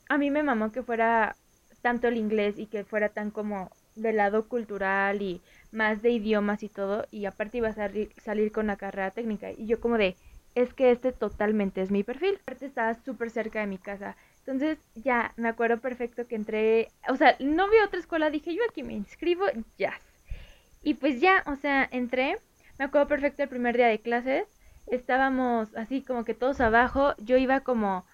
a mí me mamó que fuera tanto el inglés y que fuera tan como del lado cultural y más de idiomas y todo, y aparte iba a salir, salir con la carrera técnica. Y yo como de, es que este totalmente es mi perfil. Aparte estaba súper cerca de mi casa. Entonces ya me acuerdo perfecto que entré, o sea, no vi otra escuela, dije yo aquí me inscribo, ya. Y pues ya, o sea, entré, me acuerdo perfecto el primer día de clases, estábamos así como que todos abajo, yo iba como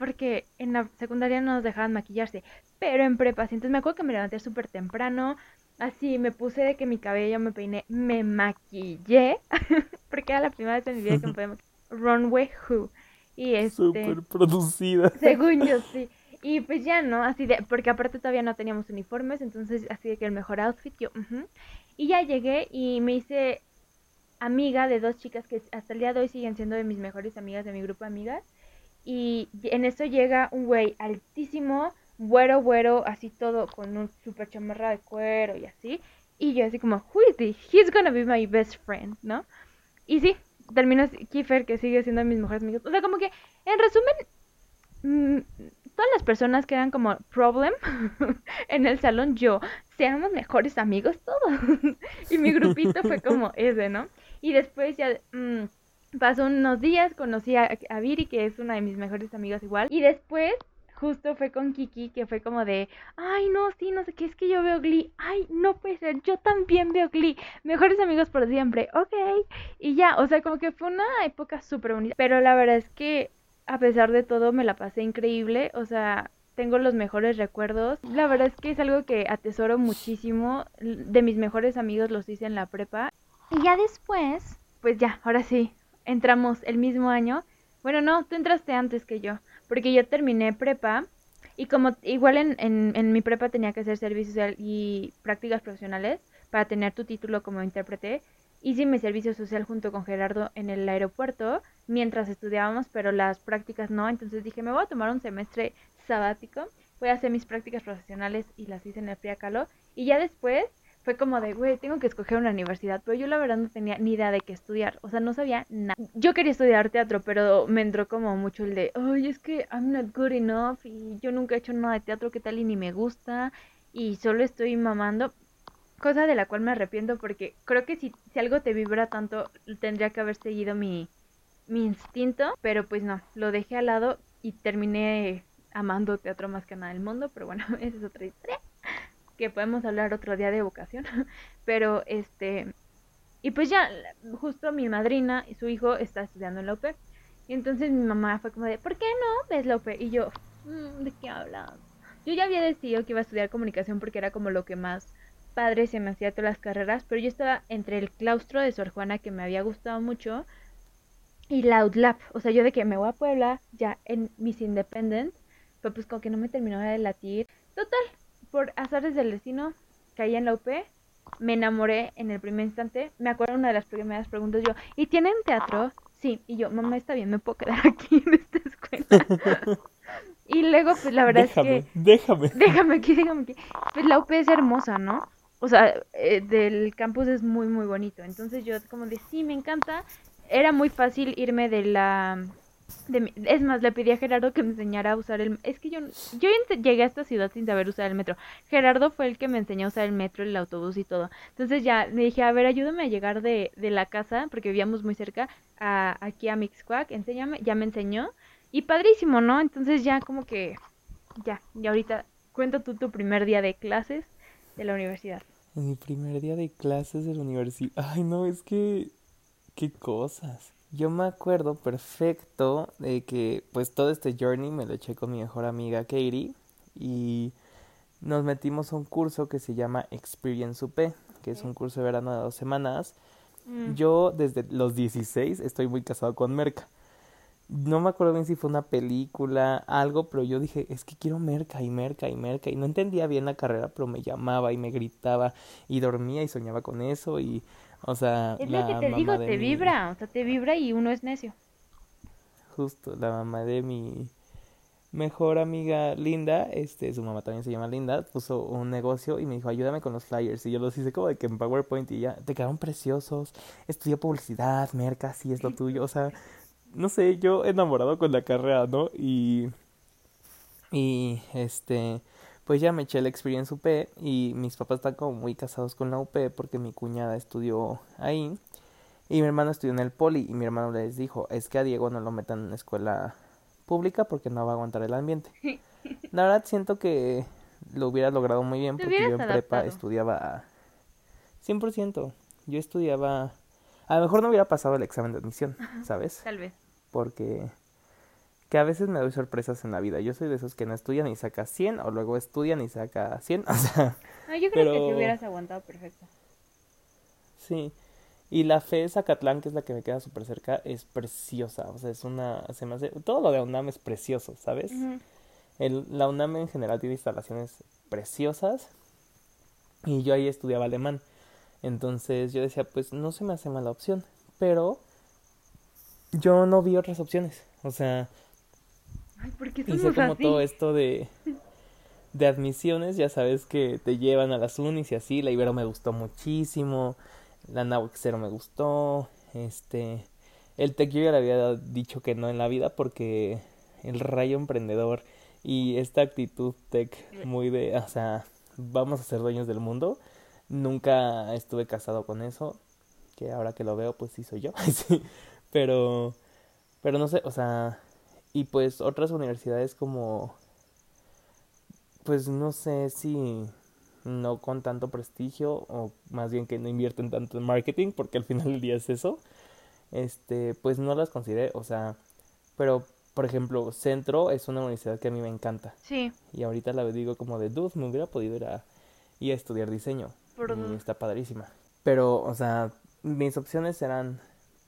porque en la secundaria no nos dejaban maquillarse, pero en prepa, entonces me acuerdo que me levanté súper temprano, así me puse de que mi cabello me peiné, me maquillé, porque era la primera vez en mi vida que me podía maquillar. Runway Who. Y este, Súper producida. Según yo, sí. Y pues ya, ¿no? Así de, porque aparte todavía no teníamos uniformes, entonces así de que el mejor outfit, yo, Y ya llegué y me hice amiga de dos chicas que hasta el día de hoy siguen siendo de mis mejores amigas de mi grupo de amigas. Y en eso llega un güey altísimo, güero, güero, así todo, con un super chamarra de cuero y así. Y yo así como, who is this? He's gonna be my best friend, ¿no? Y sí, termina Kiefer, que sigue siendo mis mejores amigos. O sea, como que, en resumen, mm, todas las personas que eran como problem en el salón, yo, seamos mejores amigos todos. y mi grupito fue como ese, ¿no? Y después ya... Mm, pasó unos días, conocí a, a, Viri, que es una de mis mejores amigas igual. Y después, justo fue con Kiki, que fue como de, ay, no, sí, no sé qué, es que yo veo Glee. Ay, no puede ser, yo también veo Glee. Mejores amigos por siempre, ok. Y ya, o sea, como que fue una época súper bonita. Pero la verdad es que, a pesar de todo, me la pasé increíble. O sea, tengo los mejores recuerdos. La verdad es que es algo que atesoro muchísimo. De mis mejores amigos los hice en la prepa. Y ya después, pues ya, ahora sí, entramos el mismo año. Bueno, no, tú entraste antes que yo, porque yo terminé prepa y como igual en, en, mi prepa tenía que hacer servicio social y prácticas profesionales para tener tu título como intérprete, hice mi servicio social junto con Gerardo en el aeropuerto mientras estudiábamos, pero las prácticas no, entonces dije, me voy a tomar un semestre sabático, voy a hacer mis prácticas profesionales y las hice en el Priacalo y ya después fue como de, güey, tengo que escoger una universidad, pero yo la verdad no tenía ni idea de qué estudiar, o sea, no sabía nada. Yo quería estudiar teatro, pero me entró como mucho el de, ay, es que I'm not good enough y yo nunca he hecho nada de teatro, ¿qué tal? Y ni me gusta y solo estoy mamando, cosa de la cual me arrepiento porque creo que si, si algo te vibra tanto, tendría que haber seguido mi, mi instinto, pero pues no, lo dejé al lado y terminé amando teatro más que nada del mundo, pero bueno, esa es otra historia que podemos hablar otro día de vocación, pero este, y pues ya, justo mi madrina y su hijo está estudiando en la y entonces mi mamá fue como de, ¿por qué no ves la UP? Y yo, mm, ¿de qué hablas? Yo ya había decidido que iba a estudiar comunicación porque era como lo que más padre se me hacía todas las carreras, pero yo estaba entre el claustro de Sor Juana que me había gustado mucho y Loud Lab. O sea, yo de que me voy a Puebla ya en Miss Independent, pero pues como que no me terminó de latir. Total, por azares del destino, caí en la UP, me enamoré en el primer instante. Me acuerdo una de las primeras preguntas yo, ¿y tienen teatro? Sí, y yo, mamá, está bien, me puedo quedar aquí en esta escuela. y luego, pues la verdad es que... Déjame. Déjame aquí, déjame aquí. Pues la UP es hermosa, ¿no? O sea, eh, del campus es muy, muy bonito. Entonces yo como de, sí, me encanta. Era muy fácil irme de la es más, le pedí a Gerardo que me enseñara a usar el... Es que yo, yo llegué a esta ciudad sin saber usar el metro. Gerardo fue el que me enseñó a usar el metro, el autobús y todo. Entonces ya le dije, a ver, ayúdame a llegar de, de la casa, porque vivíamos muy cerca, a, aquí a Mixquack, enséñame, ya me enseñó. Y padrísimo, ¿no? Entonces ya como que... Ya, y ahorita cuenta tú tu primer día de clases de la universidad. Mi primer día de clases de la universidad. Ay, no, es que... ¿Qué cosas? Yo me acuerdo perfecto de que pues todo este journey me lo eché con mi mejor amiga Katie y nos metimos a un curso que se llama Experience UP, que es un curso de verano de dos semanas. Mm. Yo desde los 16 estoy muy casado con Merca. No me acuerdo bien si fue una película, algo, pero yo dije, es que quiero Merca y Merca y Merca. Y no entendía bien la carrera, pero me llamaba y me gritaba y dormía y soñaba con eso y o sea, es lo que te digo, te vibra, o sea, te vibra y uno es necio. Justo, la mamá de mi mejor amiga Linda, este, su mamá también se llama Linda, puso un negocio y me dijo, ayúdame con los flyers. Y yo los hice como de que en PowerPoint y ya, te quedaron preciosos, estudió publicidad, merca, sí es lo tuyo, o sea, no sé, yo enamorado con la carrera, ¿no? Y, y, este, pues ya me eché la experiencia UP y mis papás están como muy casados con la UP porque mi cuñada estudió ahí y mi hermano estudió en el poli y mi hermano les dijo, es que a Diego no lo metan en una escuela pública porque no va a aguantar el ambiente. La verdad siento que lo hubiera logrado muy bien porque yo en prepa estudiaba 100%. Yo estudiaba... A lo mejor no hubiera pasado el examen de admisión, ¿sabes? Tal vez. Porque que a veces me doy sorpresas en la vida. Yo soy de esos que no estudian y saca 100 o luego estudian y saca 100. O sea, no, yo creo que te hubieras aguantado perfecto. Sí. Y la FE Zacatlán, que es la que me queda súper cerca, es preciosa. O sea, es una... Se me hace, todo lo de UNAM es precioso, ¿sabes? El, la UNAM en general tiene instalaciones preciosas. Y yo ahí estudiaba alemán. Entonces yo decía, pues no se me hace mala opción. Pero yo no vi otras opciones. O sea, Ay, ¿por qué hice como todo esto de, de admisiones, ya sabes que te llevan a las unis y así, la Ibero me gustó muchísimo, la Nahuac me gustó, este, el Tech yo ya le había dicho que no en la vida porque el rayo emprendedor y esta actitud Tech muy de, o sea, vamos a ser dueños del mundo, nunca estuve casado con eso, que ahora que lo veo pues sí soy yo, sí, pero, pero no sé, o sea, y pues otras universidades como, pues no sé si no con tanto prestigio o más bien que no invierten tanto en marketing porque al final del día es eso, este, pues no las consideré, o sea, pero por ejemplo, Centro es una universidad que a mí me encanta. Sí. Y ahorita la digo como de, dude, me hubiera podido ir a, ir a estudiar diseño. y está padrísima. Pero, o sea, mis opciones eran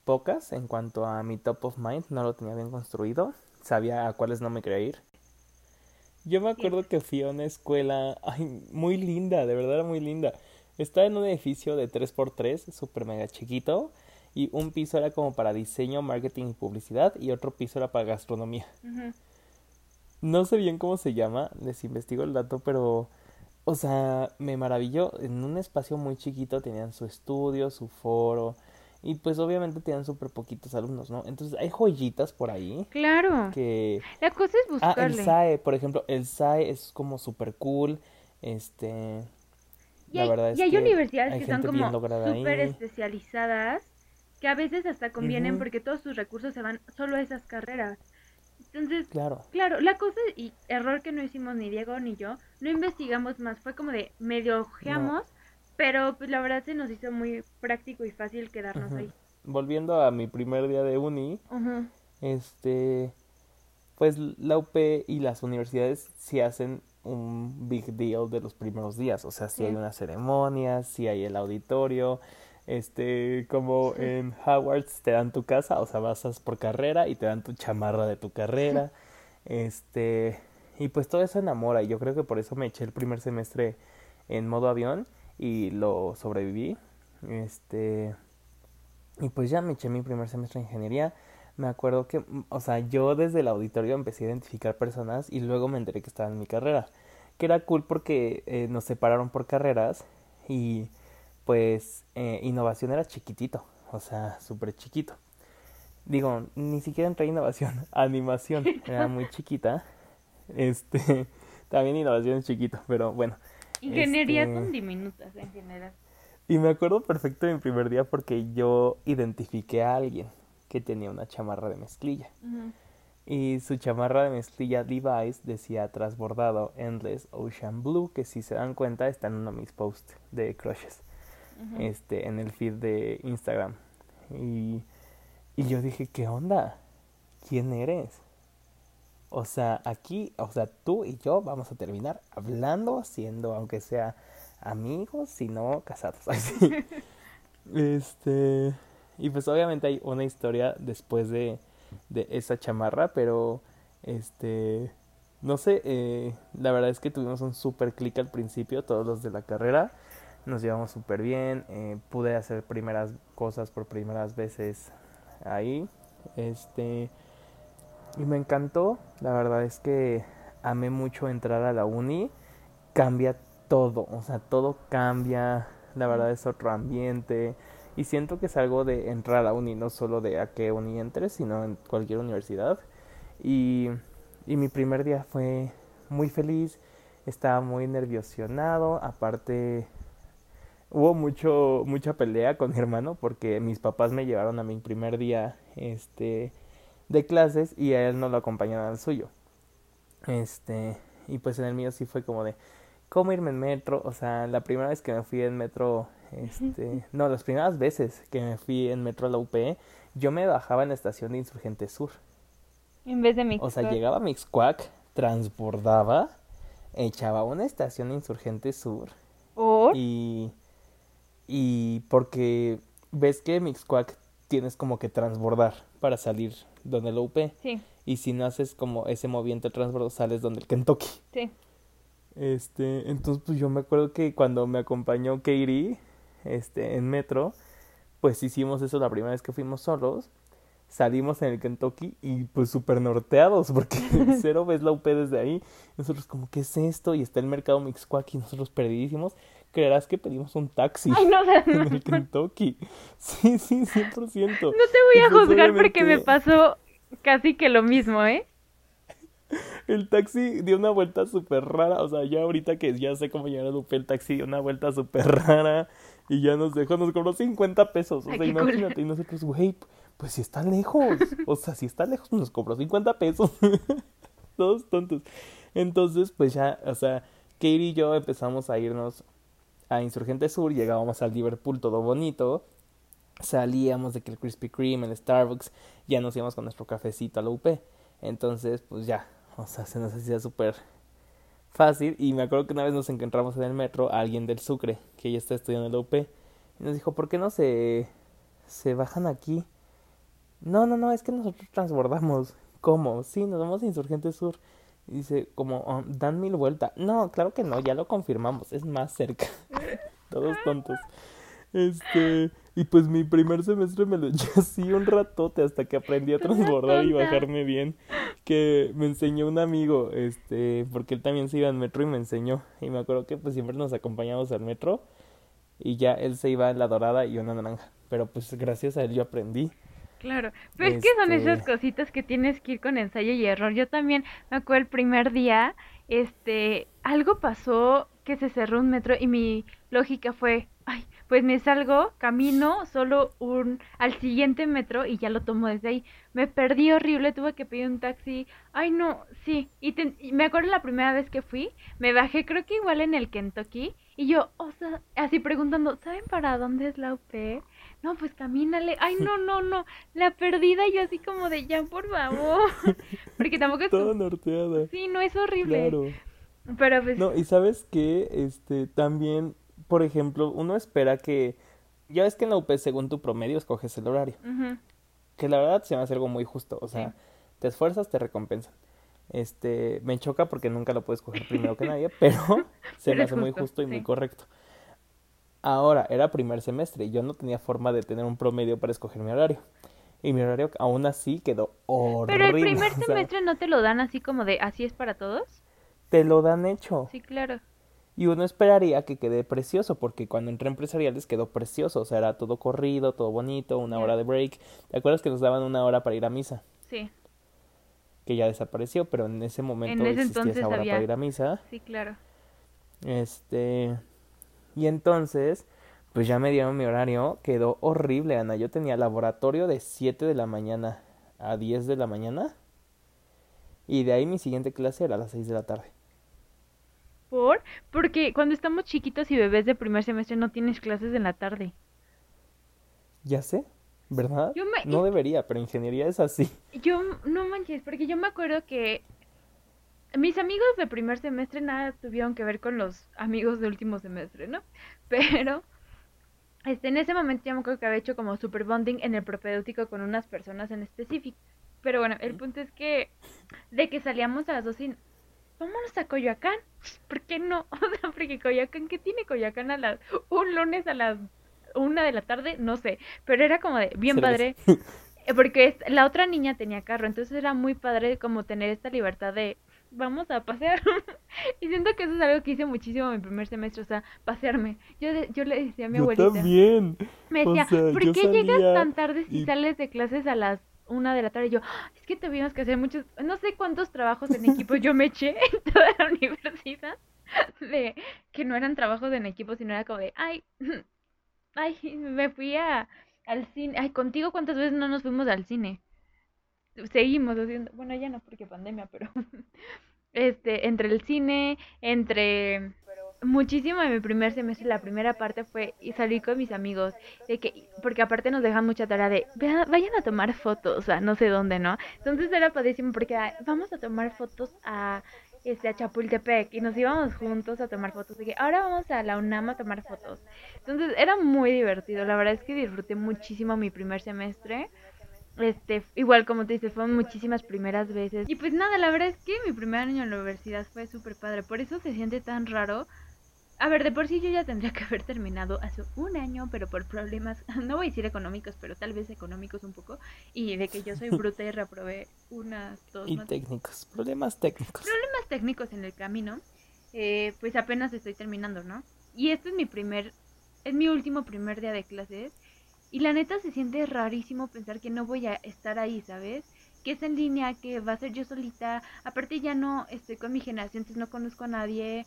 pocas en cuanto a mi top of mind, no lo tenía bien construido sabía a cuáles no me quería ir. Yo me acuerdo que fui a una escuela ay, muy linda, de verdad era muy linda. Estaba en un edificio de 3x3, súper mega chiquito, y un piso era como para diseño, marketing y publicidad, y otro piso era para gastronomía. No sé bien cómo se llama, les investigo el dato, pero, o sea, me maravilló. En un espacio muy chiquito tenían su estudio, su foro, y pues obviamente tienen súper poquitos alumnos, ¿no? Entonces hay joyitas por ahí. Claro. Que... La cosa es buscarle. Ah, el SAE, por ejemplo, el SAE es como súper cool. Este... Y hay, la verdad es y hay universidades que son como súper especializadas que a veces hasta convienen porque todos sus recursos se van solo a esas carreras. Entonces, claro. claro, la cosa y error que no hicimos ni Diego ni yo, no investigamos más, fue como de medio ojeamos pero pues la verdad se nos hizo muy práctico y fácil quedarnos ahí. Volviendo a mi primer día de uni, este, pues la UP y las universidades sí hacen un big deal de los primeros días, o sea, si hay una ceremonia, si hay el auditorio, Este, como en Howard's te dan tu casa, o sea, vas por carrera y te dan tu chamarra de tu carrera. Este, y pues todo eso enamora y yo creo que por eso me eché el primer semestre en modo avión y lo sobreviví. Este, y pues ya me eché mi primer semestre de ingeniería. Me acuerdo que, o sea, yo desde el auditorio empecé a identificar personas y luego me enteré que estaba en mi carrera. Que era cool porque eh, nos separaron por carreras y pues eh, innovación era chiquitito, o sea, súper chiquito. Digo, ni siquiera entré innovación, animación era muy chiquita. Este, también innovación es chiquito, pero bueno. Ingeniería este, son diminutas en general. Y me acuerdo perfecto de mi primer día porque yo identifiqué a alguien que tenía una chamarra de mezclilla. Y su chamarra de mezclilla Device decía trasbordado Endless Ocean Blue, que si se dan cuenta está en uno de mis posts de crushes. Este, en el feed de Instagram. Y, y yo dije, ¿qué onda? ¿Quién eres? O sea, aquí, o sea, tú y yo vamos a terminar hablando, siendo, aunque sea amigos, sino casados. Este. Y pues obviamente hay una historia después de, de esa chamarra, pero este. No sé, eh, la verdad es que tuvimos un super clic al principio, todos los de la carrera. Nos llevamos súper bien. Eh, pude hacer primeras cosas por primeras veces ahí. Este. Y me encantó. La verdad es que amé mucho entrar a la uni. Cambia todo, o sea, todo cambia, la verdad es otro ambiente y siento que es algo de entrar a la uni, no solo de a qué uni entres, sino en cualquier universidad. Y, y mi primer día fue muy feliz, estaba muy nerviosionado, aparte hubo mucho mucha pelea con mi hermano porque mis papás me llevaron a mi primer día este de clases y a él no lo acompañaron al suyo. Este, y pues en el mío sí fue como de cómo irme en metro, o sea, la primera vez que me fui en metro, este, no, las primeras veces que me fui en metro a la UP, yo me bajaba en la estación de Insurgente Sur. En vez de Mixcuac. O sea, llegaba a Mixcuac, transbordaba, echaba una estación de Insurgente Sur. Y, y porque ves que Mixcuac tienes como que transbordar para salir donde la UP. Sí. Y si no haces como ese movimiento de transbordo, sales donde el Kentucky. Sí. Este, entonces pues yo me acuerdo que cuando me acompañó Katie, este, en metro, pues hicimos eso la primera vez que fuimos solos. Salimos en el Kentucky y pues súper norteados, porque cero ves la UP desde ahí. Nosotros como, ¿qué es esto? Y está el mercado Mixquack y nosotros perdidísimos. Creerás que pedimos un taxi Ay, no, en el Kentucky. Sí, sí, 100%. No te voy a juzgar porque me pasó casi que lo mismo, ¿eh? el taxi dio una vuelta súper rara. O sea, ya ahorita que ya sé cómo llegar a Dupe, el taxi dio una vuelta súper rara. Y ya nos dejó, nos cobró 50 pesos. O sea, imagínate. Y nosotros, güey, pues si está lejos. O sea, si está lejos, nos cobró 50 pesos. Todos tontos. Entonces, pues ya, o sea, Katie y yo empezamos a irnos a Insurgente Sur. Llegábamos al Liverpool todo bonito. Salíamos de que el Krispy Kreme, el Starbucks, ya nos íbamos con nuestro cafecito a la UP. Entonces, pues ya, o sea, se nos hacía súper fácil. Y me acuerdo que una vez nos encontramos en el metro a alguien del Sucre, que ya está estudiando en la UP. Y nos dijo, ¿por qué no se, se bajan aquí? No, no, no, es que nosotros transbordamos. ¿Cómo? Sí, nos vamos a Insurgente Sur. Dice, como, oh, dan mil vueltas. No, claro que no, ya lo confirmamos, es más cerca. Todos tontos. Este, y pues mi primer semestre me lo eché así un ratote hasta que aprendí a transbordar y bajarme bien. Que me enseñó un amigo, este, porque él también se iba al metro y me enseñó. Y me acuerdo que pues siempre nos acompañamos al metro y ya él se iba en la dorada y una naranja. Pero pues gracias a él yo aprendí. Claro, pero es que son esas este cositas que tienes que ir con ensayo y error. Yo también me acuerdo el primer día, este, algo pasó que se cerró un metro y mi lógica fue, ay, pues me salgo, camino solo un al siguiente metro y ya lo tomo desde ahí. Me perdí horrible, tuve que pedir un taxi. Ay, no, sí. Y, me acuerdo la primera vez que fui, me bajé creo que igual en el Kentucky y yo, o sea, así preguntando, ¿saben para dónde es la UP? No, pues camínale. Ay, no, no, no. La perdida y yo así como de ya, por favor. Porque tampoco es... Todo norteada. Sí, no es horrible. Claro. Pero pues... No, y sabes que, este, también por ejemplo, uno espera que ya ves que en la UP según tu promedio escoges el horario. Que la verdad se me hace algo muy justo, o sea, te esfuerzas, te recompensan. Este, me choca porque nunca lo puedes coger primero que nadie, pero se me hace muy justo y muy correcto. Ahora, era primer semestre y yo no tenía forma de tener un promedio para escoger mi horario. Y mi horario aún así quedó horrible. Pero el primer semestre no te lo dan así como de así es para todos. Te lo dan hecho. Sí, claro. Y uno esperaría que quede precioso, porque cuando entré en empresariales quedó precioso, o sea, era todo corrido, todo bonito, una hora de break. ¿Te acuerdas que nos daban una hora para ir a misa? Sí. Que ya desapareció, pero en ese momento existía esa hora para ir a misa. Sí, claro. Este. Y entonces, pues ya me dieron mi horario, quedó horrible, Ana. Yo tenía laboratorio de 7 de la mañana a 10 de la mañana. Y de ahí mi siguiente clase era a las 6 de la tarde. ¿Por? Porque cuando estamos chiquitos y bebés de primer semestre no tienes clases en la tarde. Ya sé, ¿verdad? No debería, pero ingeniería es así. Yo, no manches, porque yo me acuerdo que mis amigos de primer semestre nada tuvieron que ver con los amigos de último semestre, ¿no? Pero este, en ese momento ya me acuerdo que había hecho como super bonding en el propedéutico con unas personas en específico. Pero bueno, el punto es que de que salíamos a las dos y vámonos a Coyoacán. ¿Por qué no? O sea, porque Coyoacán, ¿qué tiene Coyoacán a las un lunes a las una de la tarde? No sé, pero era como de bien padre. Porque la otra niña tenía carro, entonces era muy padre como tener esta libertad de vamos a pasear. y siento que eso es algo que hice muchísimo en mi primer semestre, o sea, pasearme. Yo, yo le decía a mi abuelita. También. Me decía, ¿por qué llegas tan tarde si sales de clases a las una de la tarde y yo, ah, es que tuvimos que hacer muchos, no sé cuántos trabajos en equipo yo me eché en toda la universidad, de que no eran trabajos en equipo, sino era como de, ay, ay, me fui a, al cine, ay, contigo cuántas veces no nos fuimos al cine. Seguimos haciendo, bueno, ya no porque pandemia, pero este, entre el cine, entre muchísimo en mi primer semestre, la primera parte fue y salí con mis amigos, de que, porque aparte nos dejan mucha tarea de, vayan a tomar fotos, o sea, no sé dónde, ¿no? Entonces era padrísimo porque vamos a tomar fotos a, este, a Chapultepec y nos íbamos juntos a tomar fotos, de que ahora vamos a la UNAM a tomar fotos. Entonces era muy divertido, la verdad es que disfruté muchísimo mi primer semestre. Este, igual como te dices, fueron muchísimas primeras veces. Y pues nada, la verdad es que mi primer año en la universidad fue súper padre. Por eso se siente tan raro a ver, de por sí yo ya tendría que haber terminado hace un año, pero por problemas, no voy a decir económicos, pero tal vez económicos un poco, y de que yo soy bruta y reprobé unas, dos... Y técnicos, problemas técnicos. Problemas técnicos en el camino, eh, pues apenas estoy terminando, ¿no? Y este es mi primer, es mi último primer día de clases, y la neta se siente rarísimo pensar que no voy a estar ahí, ¿sabes? que es en línea, que va a ser yo solita, aparte ya no estoy con mi generación, entonces no conozco a nadie,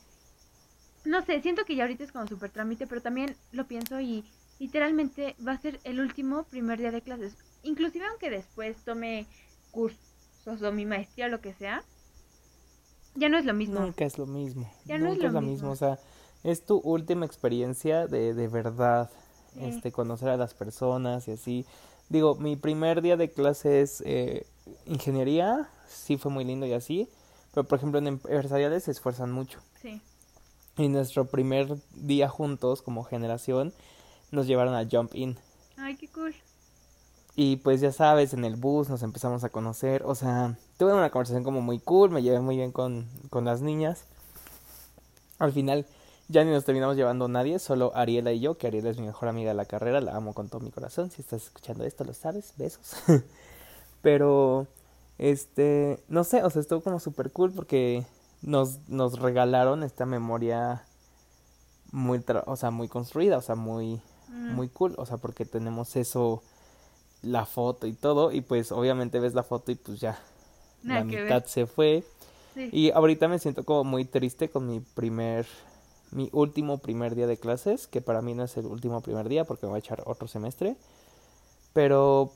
no sé, siento que ya ahorita es como súper trámite, pero también lo pienso y literalmente va a ser el último primer día de clases. Inclusive aunque después tome cursos o mi maestría o lo que sea, ya no es lo mismo. Nunca es lo mismo. Ya no es lo, mismo. O sea, es tu última experiencia de, de verdad, este, conocer a las personas y así. Digo, mi primer día de clases eh, ingeniería, sí fue muy lindo y así, pero por ejemplo en empresariales se esfuerzan mucho. Sí. Y nuestro primer día juntos como generación nos llevaron a Jump In. Ay, qué cool. Y pues ya sabes, en el bus nos empezamos a conocer. O sea, tuve una conversación como muy cool, me llevé muy bien con, con las niñas. Al final ya ni nos terminamos llevando nadie, solo Ariela y yo, que Ariela es mi mejor amiga de la carrera, la amo con todo mi corazón. Si estás escuchando esto, lo sabes, besos. Pero, este, no sé, o sea, estuvo como súper cool porque nos, nos regalaron esta memoria muy, o sea, muy construida, o sea, muy, mm. muy cool, o sea, porque tenemos eso, la foto y todo, y pues obviamente ves la foto y pues ya, la mitad se fue. Y ahorita me siento como muy triste con mi primer, mi último primer día de clases, que para mí no es el último primer día porque me voy a echar otro semestre. Pero,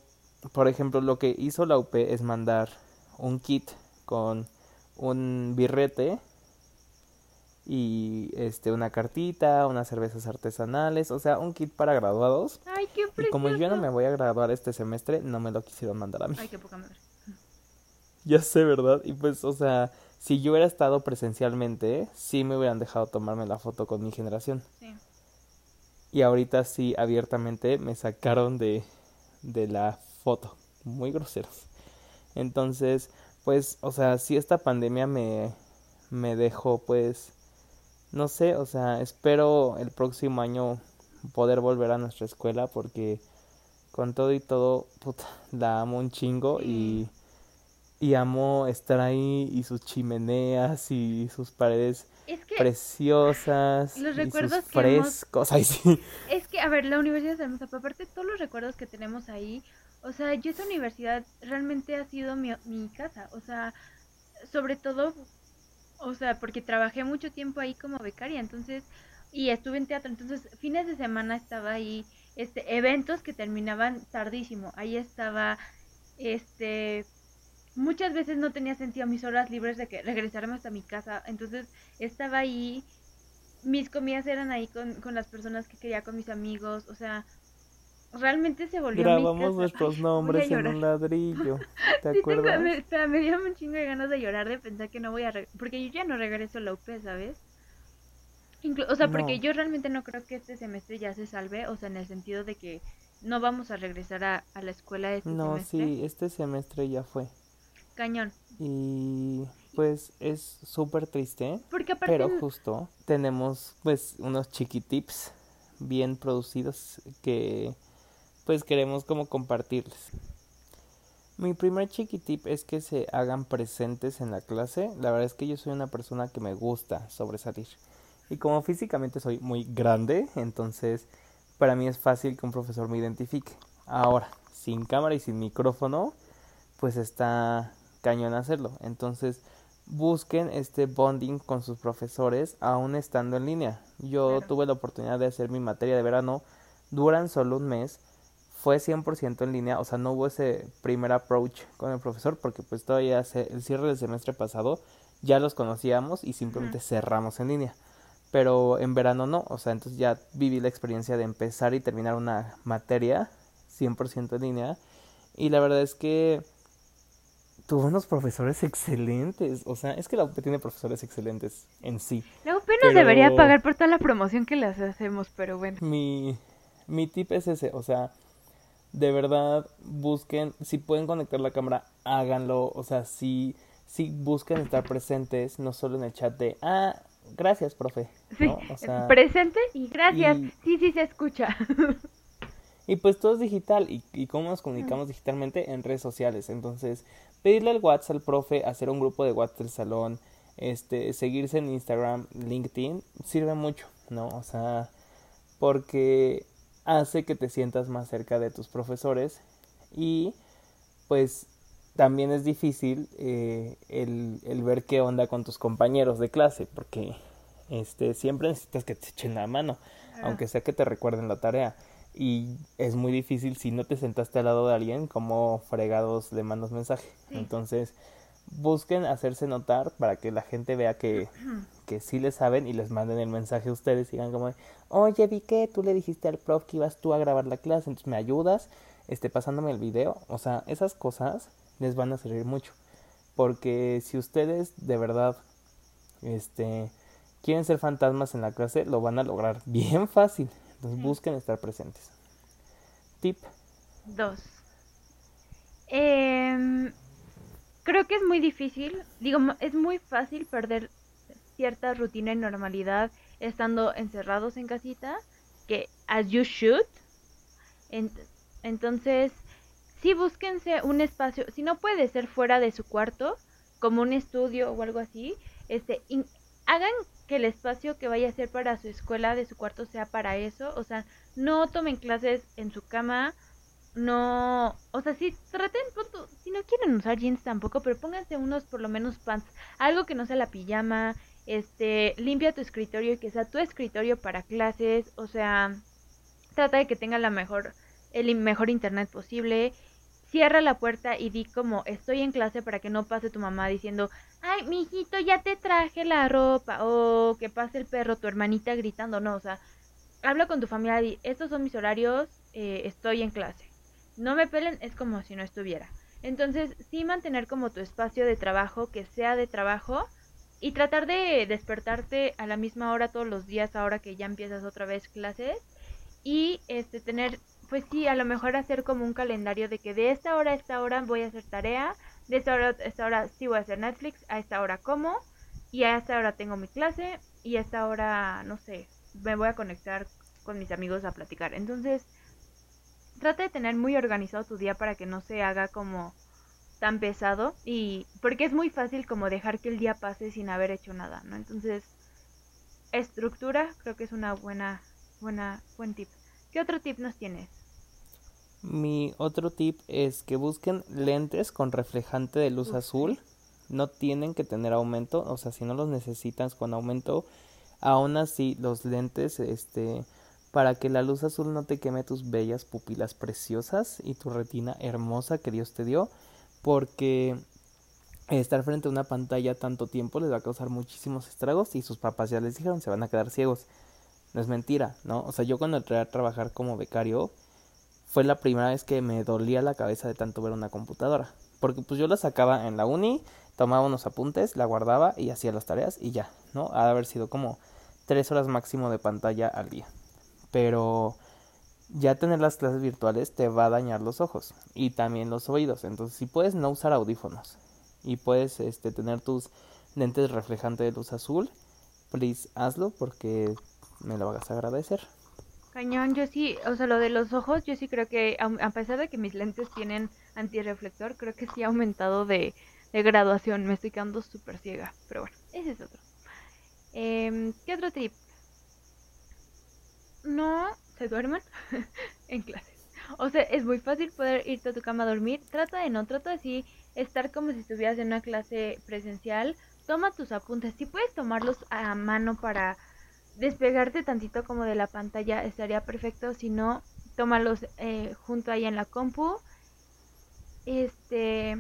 por ejemplo, lo que hizo la UP es mandar un kit con un birrete y este una cartita, unas cervezas artesanales, o sea, un kit para graduados. Ay, qué Y como yo no me voy a graduar este semestre, no me lo quisieron mandar a mí. Ay, qué poca madre. Ya sé, ¿verdad? Y pues, o sea, si yo hubiera estado presencialmente, sí me hubieran dejado tomarme la foto con mi generación. Sí. y ahorita sí abiertamente me sacaron de, de la foto, muy groseros. Entonces, pues, o sea, si esta pandemia me, me dejó, pues, no sé, o sea, espero el próximo año poder volver a nuestra escuela porque con todo y todo, puta, la amo un chingo y, y amo estar ahí y sus chimeneas y sus paredes preciosas los recuerdos y frescos. sí. Es que, a ver, la Universidad de Hermosa, aparte todos los recuerdos que tenemos ahí, o sea, yo esa universidad realmente ha sido mi, mi casa, o sea, sobre todo, o sea, porque trabajé mucho tiempo ahí como becaria, entonces, y estuve en teatro, entonces, fines de semana estaba ahí, este, eventos que terminaban tardísimo, ahí estaba, este, muchas veces no tenía sentido mis horas libres de que regresarme hasta mi casa, entonces estaba ahí, mis comidas eran ahí con, con las personas que quería, con mis amigos, o sea, realmente se volvió Grabamos nuestros nombres en un ladrillo. ¿Te acuerdas? me, me, dio un chingo de ganas de llorar de pensar que no voy a... porque yo ya no regreso a la UP, ¿sabes? o sea, porque yo realmente no creo que este semestre ya se salve, o sea, en el sentido de que no vamos a regresar a, a la escuela este no, sí, este semestre ya fue. Cañón. Y pues es súper triste, porque pero justo tenemos pues unos chiquitips bien producidos que pues queremos como compartirles. Mi primer chiquitip es que se hagan presentes en la clase. La verdad es que yo soy una persona que me gusta sobresalir. Y como físicamente soy muy grande, entonces para mí es fácil que un profesor me identifique. Ahora, sin cámara y sin micrófono, pues está cañón hacerlo. Entonces, busquen este bonding con sus profesores aún estando en línea. Yo tuve la oportunidad de hacer mi materia de verano, duran solo un mes fue 100% en línea, o sea, no hubo ese primer approach con el profesor porque pues todavía el cierre del semestre pasado ya los conocíamos y simplemente cerramos en línea. Pero en verano no, o sea, entonces ya viví la experiencia de empezar y terminar una materia 100% en línea y la verdad es que tuvo unos profesores excelentes. O sea, es que la UP tiene profesores excelentes en sí. La UP nos debería pagar por toda la promoción que les hacemos, pero bueno. Mi, mi tip es ese, o sea, de verdad busquen, si pueden conectar la cámara, háganlo, o sea, si, si busquen estar presentes, no solo en el chat de, ah, gracias, profe. Sí, o sea, presente y gracias, sí, sí se escucha. Y pues todo es digital, y, y cómo nos comunicamos digitalmente en redes sociales, entonces, pedirle el WhatsApp al profe, hacer un grupo de WhatsApp del salón, este, seguirse en Instagram, LinkedIn, sirve mucho, ¿no? O sea, porque hace que te sientas más cerca de tus profesores y pues también es difícil eh, el, el, ver qué onda con tus compañeros de clase porque este siempre necesitas que te echen la mano ah. aunque sea que te recuerden la tarea y es muy difícil si no te sentaste al lado de alguien como fregados le mandas mensaje entonces busquen hacerse notar para que la gente vea que, que sí le saben y les manden el mensaje a ustedes y digan como, oye, vi que tú le dijiste al prof que ibas tú a grabar la clase, entonces me ayudas, este, pasándome el video. O sea, esas cosas les van a servir mucho. Porque si ustedes de verdad, este, quieren ser fantasmas en la clase, lo van a lograr bien fácil. Entonces busquen estar presentes. Tip. Dos. Eh, creo que es muy difícil, digo, es muy fácil perder cierta rutina y normalidad estando encerrados en casita, que as you should. entonces, sí búsquense un espacio, si no puede ser fuera de su cuarto, como un estudio o algo así, este, hagan que el espacio que vaya a ser para su escuela de su cuarto sea para eso, o sea, no tomen clases en su cama, no, o sea, si traten, si no quieren usar jeans tampoco, pero pónganse unos por lo menos pants, algo que no sea la pijama, este, limpia tu escritorio y que sea tu escritorio para clases, o sea, trata de que tenga la mejor, el mejor internet posible, cierra la puerta y di como estoy en clase para que no pase tu mamá diciendo, ay, mijito, ya te traje la ropa, o que pase el perro, tu hermanita gritando, no, o sea, habla con tu familia y estos son mis horarios, eh, estoy en clase no me pelen es como si no estuviera. Entonces, sí mantener como tu espacio de trabajo que sea de trabajo y tratar de despertarte a la misma hora todos los días ahora que ya empiezas otra vez clases y este tener pues sí, a lo mejor hacer como un calendario de que de esta hora a esta hora voy a hacer tarea, de esta hora a esta hora sí voy a hacer Netflix, a esta hora como, y a esta hora tengo mi clase, y a esta hora, no sé, me voy a conectar con mis amigos a platicar. Entonces, trata de tener muy organizado tu día para que no se haga como tan pesado y porque es muy fácil como dejar que el día pase sin haber hecho nada, ¿no? Entonces, estructura creo que es una buena buena buen tip. ¿Qué otro tip nos tienes? Mi otro tip es que busquen lentes con reflejante de luz azul. No tienen que tener aumento, o sea, si no los necesitas con aumento, aún así los lentes este para que la luz azul no te queme tus bellas pupilas preciosas y tu retina hermosa que Dios te dio, porque estar frente a una pantalla tanto tiempo les va a causar muchísimos estragos y sus papás ya les dijeron se van a quedar ciegos. No es mentira, ¿no? O sea, yo cuando entré a trabajar como becario fue la primera vez que me dolía la cabeza de tanto ver una computadora, porque pues yo la sacaba en la uni, tomaba unos apuntes, la guardaba y hacía las tareas y ya, ¿no? Ha de haber sido como tres horas máximo de pantalla al día pero ya tener las clases virtuales te va a dañar los ojos y también los oídos. Entonces, si puedes no usar audífonos y puedes este, tener tus lentes reflejantes de luz azul, please hazlo porque me lo vas a agradecer. Cañón, yo sí, o sea, lo de los ojos, yo sí creo que, a pesar de que mis lentes tienen antirreflector, creo que sí ha aumentado de, graduación. Me estoy quedando súper ciega, pero bueno, ese es otro. Eh, ¿Qué otro tip? no se duerman en clases. O sea, es muy fácil poder irte a tu cama a dormir. Trata de no, trata de estar como si estuvieras en una clase presencial. Toma tus apuntes. Si puedes tomarlos a mano para despegarte tantito como de la pantalla, estaría perfecto. Si no, tómalos eh, junto ahí en la compu. Este.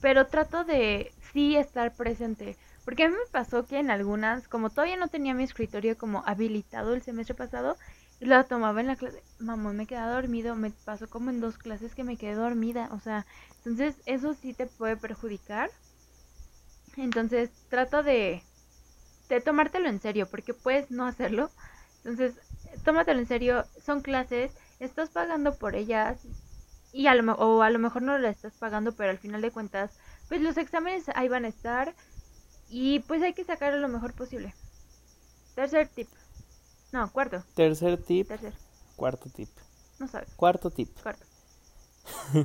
Pero trato de sí estar presente. Porque a mí me pasó que en algunas, como todavía no tenía mi escritorio como habilitado el semestre pasado, lo tomaba en la clase, mamón, me quedaba dormido, me pasó como en dos clases que me quedé dormida, o sea, entonces eso sí te puede perjudicar. Entonces trata de, de tomártelo en serio, porque puedes no hacerlo. Entonces, tómatelo en serio, son clases, estás pagando por ellas, y a lo, o a lo mejor no lo estás pagando, pero al final de cuentas, pues los exámenes ahí van a estar y pues hay que sacar lo mejor posible. Tercer tip. No, cuarto. Tercer tip. Tercer. Cuarto tip. No sabes. Cuarto tip. Cuarto.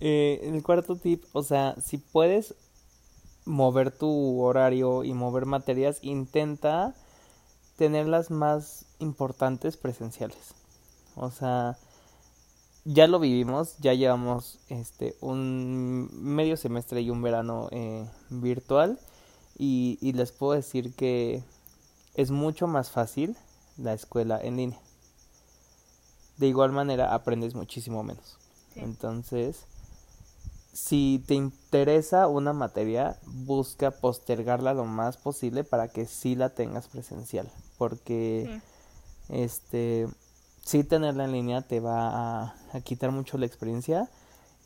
eh, el cuarto tip, o sea, si puedes mover tu horario y mover materias, intenta tenerlas más importantes presenciales. O sea, ya lo vivimos, ya llevamos este un medio semestre y un verano eh, virtual y, y, les puedo decir que es mucho más fácil la escuela en línea. De igual manera aprendes muchísimo menos. Entonces, si te interesa una materia, busca postergarla lo más posible para que sí la tengas presencial, porque este sí tenerla en línea te va a, quitar mucho la experiencia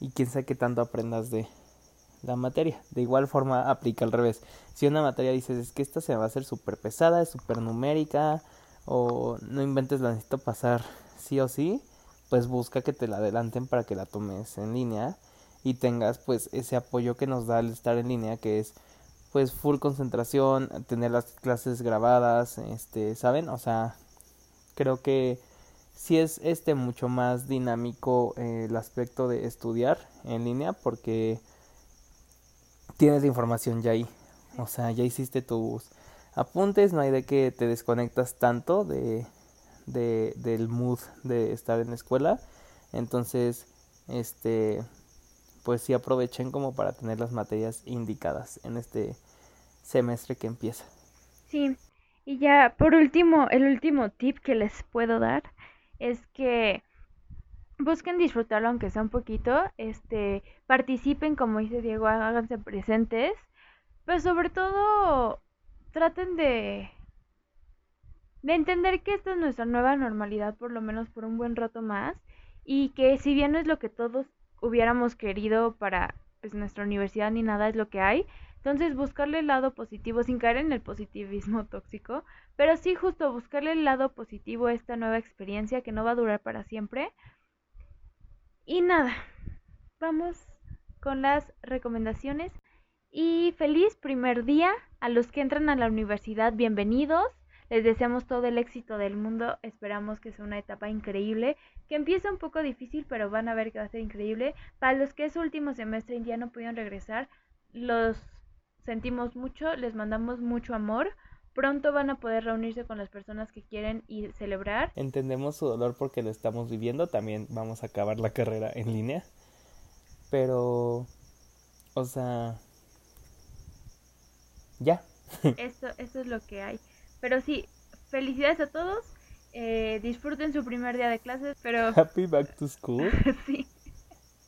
y quién sabe qué tanto aprendas de la materia. De igual forma aplica al revés. Si una materia dices es que esta se va a hacer súper pesada, es súper numérica o no inventes la necesito pasar sí o sí, pues busca que te la adelanten para que la tomes en línea y tengas pues ese apoyo que nos da el estar en línea que es pues full concentración, tener las clases grabadas, este, ¿saben? O sea, creo que sí es este mucho más dinámico eh, el aspecto de estudiar en línea porque tienes la información ya ahí. O sea, ya hiciste tus apuntes, no hay de que te desconectas tanto de, de del mood de estar en la escuela. Entonces, este pues sí aprovechen como para tener las materias indicadas en este semestre que empieza. Sí, y ya por último, el último tip que les puedo dar es que busquen disfrutarlo aunque sea un poquito, este, participen como dice Diego, háganse presentes, pero sobre todo traten de de entender que esta es nuestra nueva normalidad por lo menos por un buen rato más y que si bien no es lo que todos hubiéramos querido para pues, nuestra universidad ni nada es lo que hay, Entonces, buscarle el lado positivo sin caer en el positivismo tóxico, pero sí justo buscarle el lado positivo a esta nueva experiencia que no va a durar para siempre. Y nada, vamos con las recomendaciones. Y feliz primer día a los que entran a la universidad, bienvenidos. Les deseamos todo el éxito del mundo. Esperamos que sea una etapa increíble, que empieza un poco difícil, pero van a ver que va a ser increíble. Para los que es su último semestre y ya no pudieron regresar, los sentimos mucho, les mandamos mucho amor. Pronto van a poder reunirse con las personas que quieren y celebrar. Entendemos su dolor porque lo estamos viviendo. También vamos a acabar la carrera en línea. Pero, o sea, ya. Esto, esto es lo que hay. Pero sí, felicidades a todos. Eh, disfruten su primer día de clases, pero... Happy back to school. sí.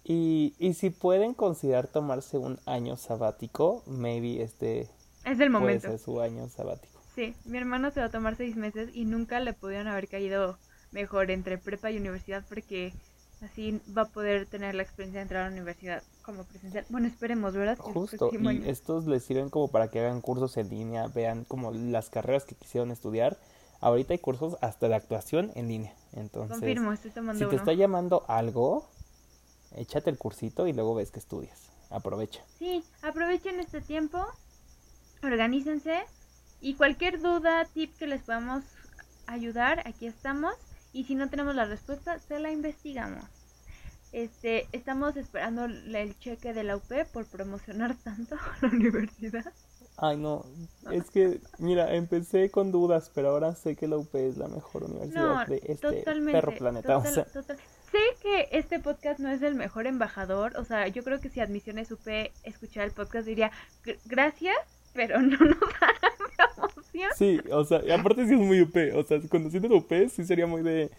Y, y si pueden considerar tomarse un año sabático, maybe este es el momento. Puede ser su año sabático. Sí, mi hermano se va a tomar seis meses y nunca le pudieron haber caído mejor entre prepa y universidad porque así va a poder tener la experiencia de entrar a la universidad como presencial. Bueno, esperemos, ¿verdad? Justo, y estos les sirven como para que hagan cursos en línea, vean como las carreras que quisieron estudiar. Ahorita hay cursos hasta de actuación en línea. Entonces, Confirmo, estoy tomando si te está llamando algo, échate el cursito y luego ves que estudias. Aprovecha. Sí, aprovechen este tiempo, organícense y cualquier duda, tip que les podamos ayudar, aquí estamos. Y si no tenemos la respuesta, se la investigamos. Este, estamos esperando el cheque de la UP por promocionar tanto la universidad. Ay, no, es que, mira, empecé con dudas, pero ahora sé que la UP es la mejor universidad de este perro planeta. Sé que este podcast no es el mejor embajador, o sea, yo creo que si Admisiones UP escuchara el podcast diría, gracias, pero no nos dará promoción. Sí, o sea, aparte sí es muy UP, o sea, conociendo la UP sí sería muy de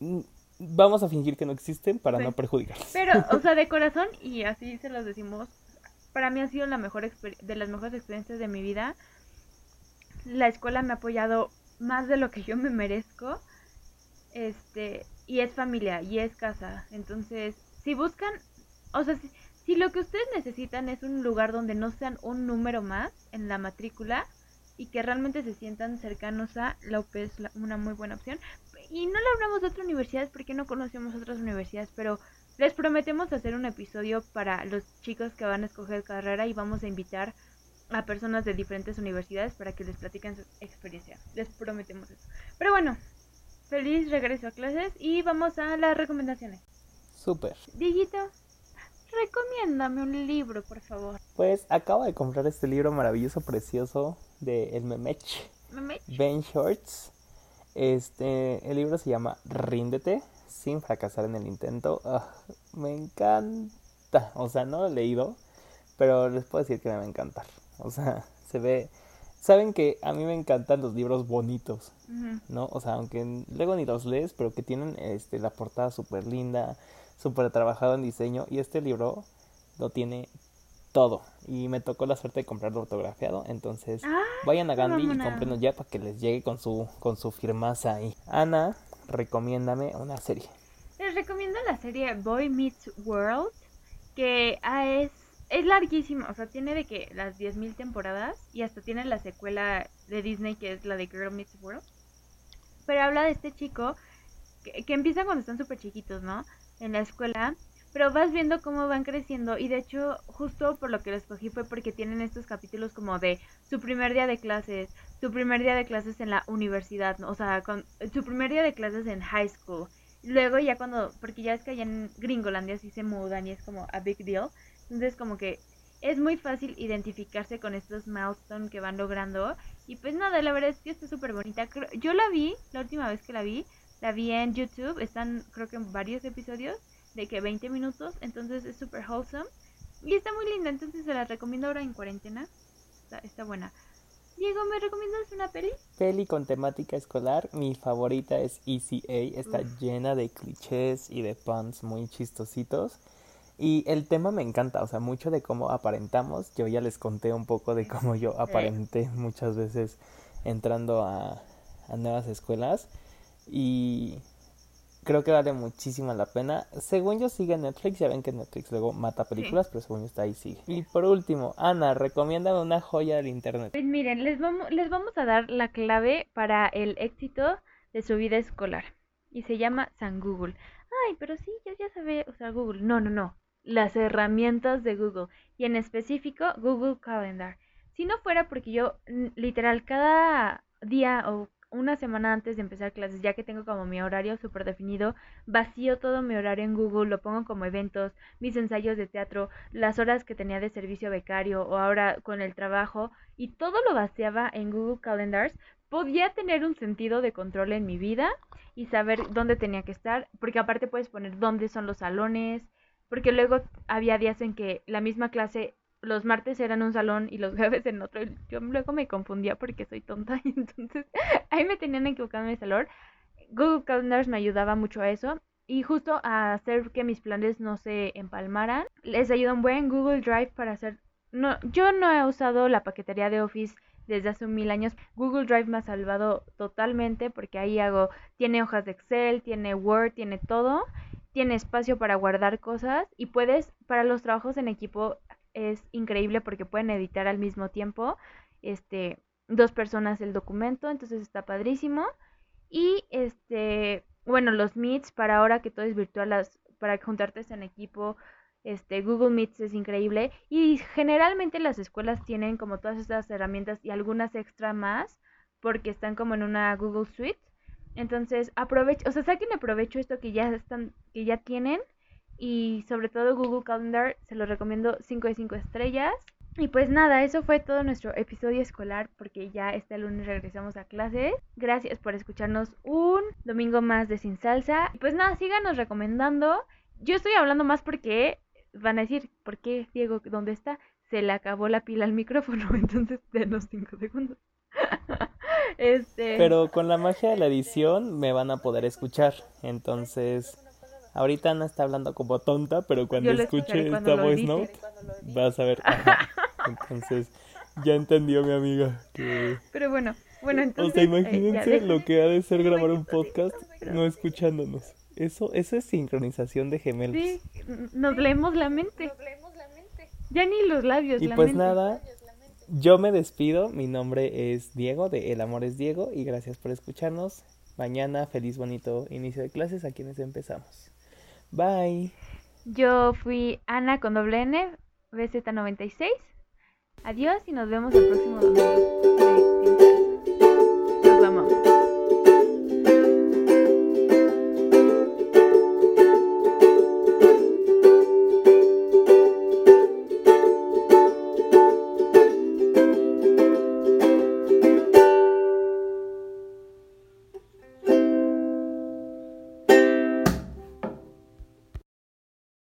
mm, vamos a fingir que no existen para no perjudicarlos. Pero, o sea, de corazón, y así se los decimos, para mí ha sido la mejor de las mejores experiencias de mi vida. La escuela me ha apoyado más de lo que yo me merezco. Este, y es familia, y es casa. Entonces, si buscan, o sea, si, si lo que ustedes necesitan es un lugar donde no sean un número más en la matrícula, y que realmente se sientan cercanos a la UP es una muy buena opción. Y no le hablamos de otras universidades porque no conocemos otras universidades, pero les prometemos hacer un episodio para los chicos que van a escoger carrera y vamos a invitar a personas de diferentes universidades para que les platiquen su experiencia. Les prometemos eso. Pero bueno, feliz regreso a clases y vamos a las recomendaciones. Súper. Digito, recomiéndame un libro, por favor. Pues acabo de comprar este libro maravilloso, precioso de El Memech. Ben Shorts. Este, el libro se llama Ríndete sin fracasar en el intento. Ah, me encanta. O sea, no lo he leído, pero les puedo decir que me va a encantar. O sea, se ve... Saben que a mí me encantan los libros bonitos, ¿no? O sea, aunque luego ni los lees, pero que tienen este, la portada súper linda, súper trabajado en diseño. Y este libro lo tiene todo. Y me tocó la suerte de comprarlo autografiado. Entonces, ah, vayan a Gandhi y cómprenos ya para que les llegue con su, con su firmaza ahí. Ana, recomiéndame una serie. Les recomiendo la serie Boy Meets World, que ah, es, es larguísima, o sea, tiene de que las 10.000 temporadas y hasta tiene la secuela de Disney que es la de Girl Meets World. Pero habla de este chico que, que empieza cuando están súper chiquitos, ¿no? En la escuela pero vas viendo cómo van creciendo y de hecho justo por lo que lo escogí fue porque tienen estos capítulos como de su primer día de clases, su primer día de clases en la universidad, o sea, con, su primer día de clases en high school. Luego ya cuando, porque ya es que allá en Gringolandia sí se mudan y es como a big deal, entonces como que es muy fácil identificarse con estos milestones que van logrando y pues nada, la verdad es que está súper bonita. Yo la vi, la última vez que la vi, la vi en YouTube, están creo que en varios episodios de que 20 minutos, entonces es súper wholesome y está muy linda, entonces se la recomiendo ahora en cuarentena, está, buena. Diego, ¿me recomiendas una peli? Peli con temática escolar, mi favorita es ECA, está llena de clichés y de puns muy chistositos. Y el tema me encanta, o sea, mucho de cómo aparentamos. Yo ya les conté un poco de cómo yo aparenté muchas veces entrando a, a nuevas escuelas. Y creo que vale muchísimo la pena. Según yo sigue Netflix, ya ven que Netflix luego mata películas, pero según yo está ahí sigue. Y por último, Ana, recomiéndame una joya del internet. Pues miren, les vamos, les vamos a dar la clave para el éxito de su vida escolar. Y se llama San Google. Ay, pero sí, yo ya sabía usar Google. No, no, no. Las herramientas de Google. Y en específico, Google Calendar. Si no fuera porque yo, literal, cada día o una semana antes de empezar clases, ya que tengo como mi horario súper definido, vacío todo mi horario en Google, lo pongo como eventos, mis ensayos de teatro, las horas que tenía de servicio becario o ahora con el trabajo, y todo lo vaciaba en Google Calendars, podía tener un sentido de control en mi vida y saber dónde tenía que estar, porque aparte puedes poner dónde son los salones, porque luego había días en que la misma clase los martes eran un salón y los jueves en otro. Yo luego me confundía porque soy tonta y entonces ahí me tenían equivocado en el salón. Google Calendars me ayudaba mucho a eso y justo a hacer que mis planes no se empalmaran. Les ayuda un buen Google Drive para hacer... No, yo no he usado la paquetería de Office desde hace mil años. Google Drive me ha salvado totalmente porque ahí hago, tiene hojas de Excel, tiene Word, tiene todo, tiene espacio para guardar cosas y puedes, para los trabajos en equipo, es increíble porque pueden editar al mismo tiempo este dos personas el documento, entonces está padrísimo. Y este, bueno, los meets para ahora que todo es virtual, las, para juntarte en equipo, este Google Meets es increíble y generalmente las escuelas tienen como todas estas herramientas y algunas extra más porque están como en una Google Suite. Entonces, aprovecho, o sea, saquen aprovecho esto que ya están que ya tienen y sobre todo Google Calendar se lo recomiendo 5 de 5 estrellas. Y pues nada, eso fue todo nuestro episodio escolar porque ya este lunes regresamos a clases. Gracias por escucharnos un domingo más de Sin Salsa. Y pues nada, síganos recomendando. Yo estoy hablando más porque van a decir, ¿por qué Diego dónde está? Se le acabó la pila al micrófono, entonces denos 5 segundos. este... Pero con la magia de la edición me van a poder escuchar. Entonces Ahorita Ana está hablando como tonta, pero cuando escuche esta voice note, vas a ver. Entonces, ya entendió mi amiga que... Pero bueno, bueno, entonces... O sea, imagínense lo que ha de ser grabar un podcast no escuchándonos. Eso, eso es sincronización de gemelos. Sí, nos leemos la mente. Ya ni los labios. Y pues nada, yo me despido. Mi nombre es Diego de El Amor es Diego y gracias por escucharnos. Mañana, feliz bonito inicio de clases a quienes empezamos. Bye. Yo fui Ana con doble N, BZ96. Adiós y nos vemos el próximo domingo.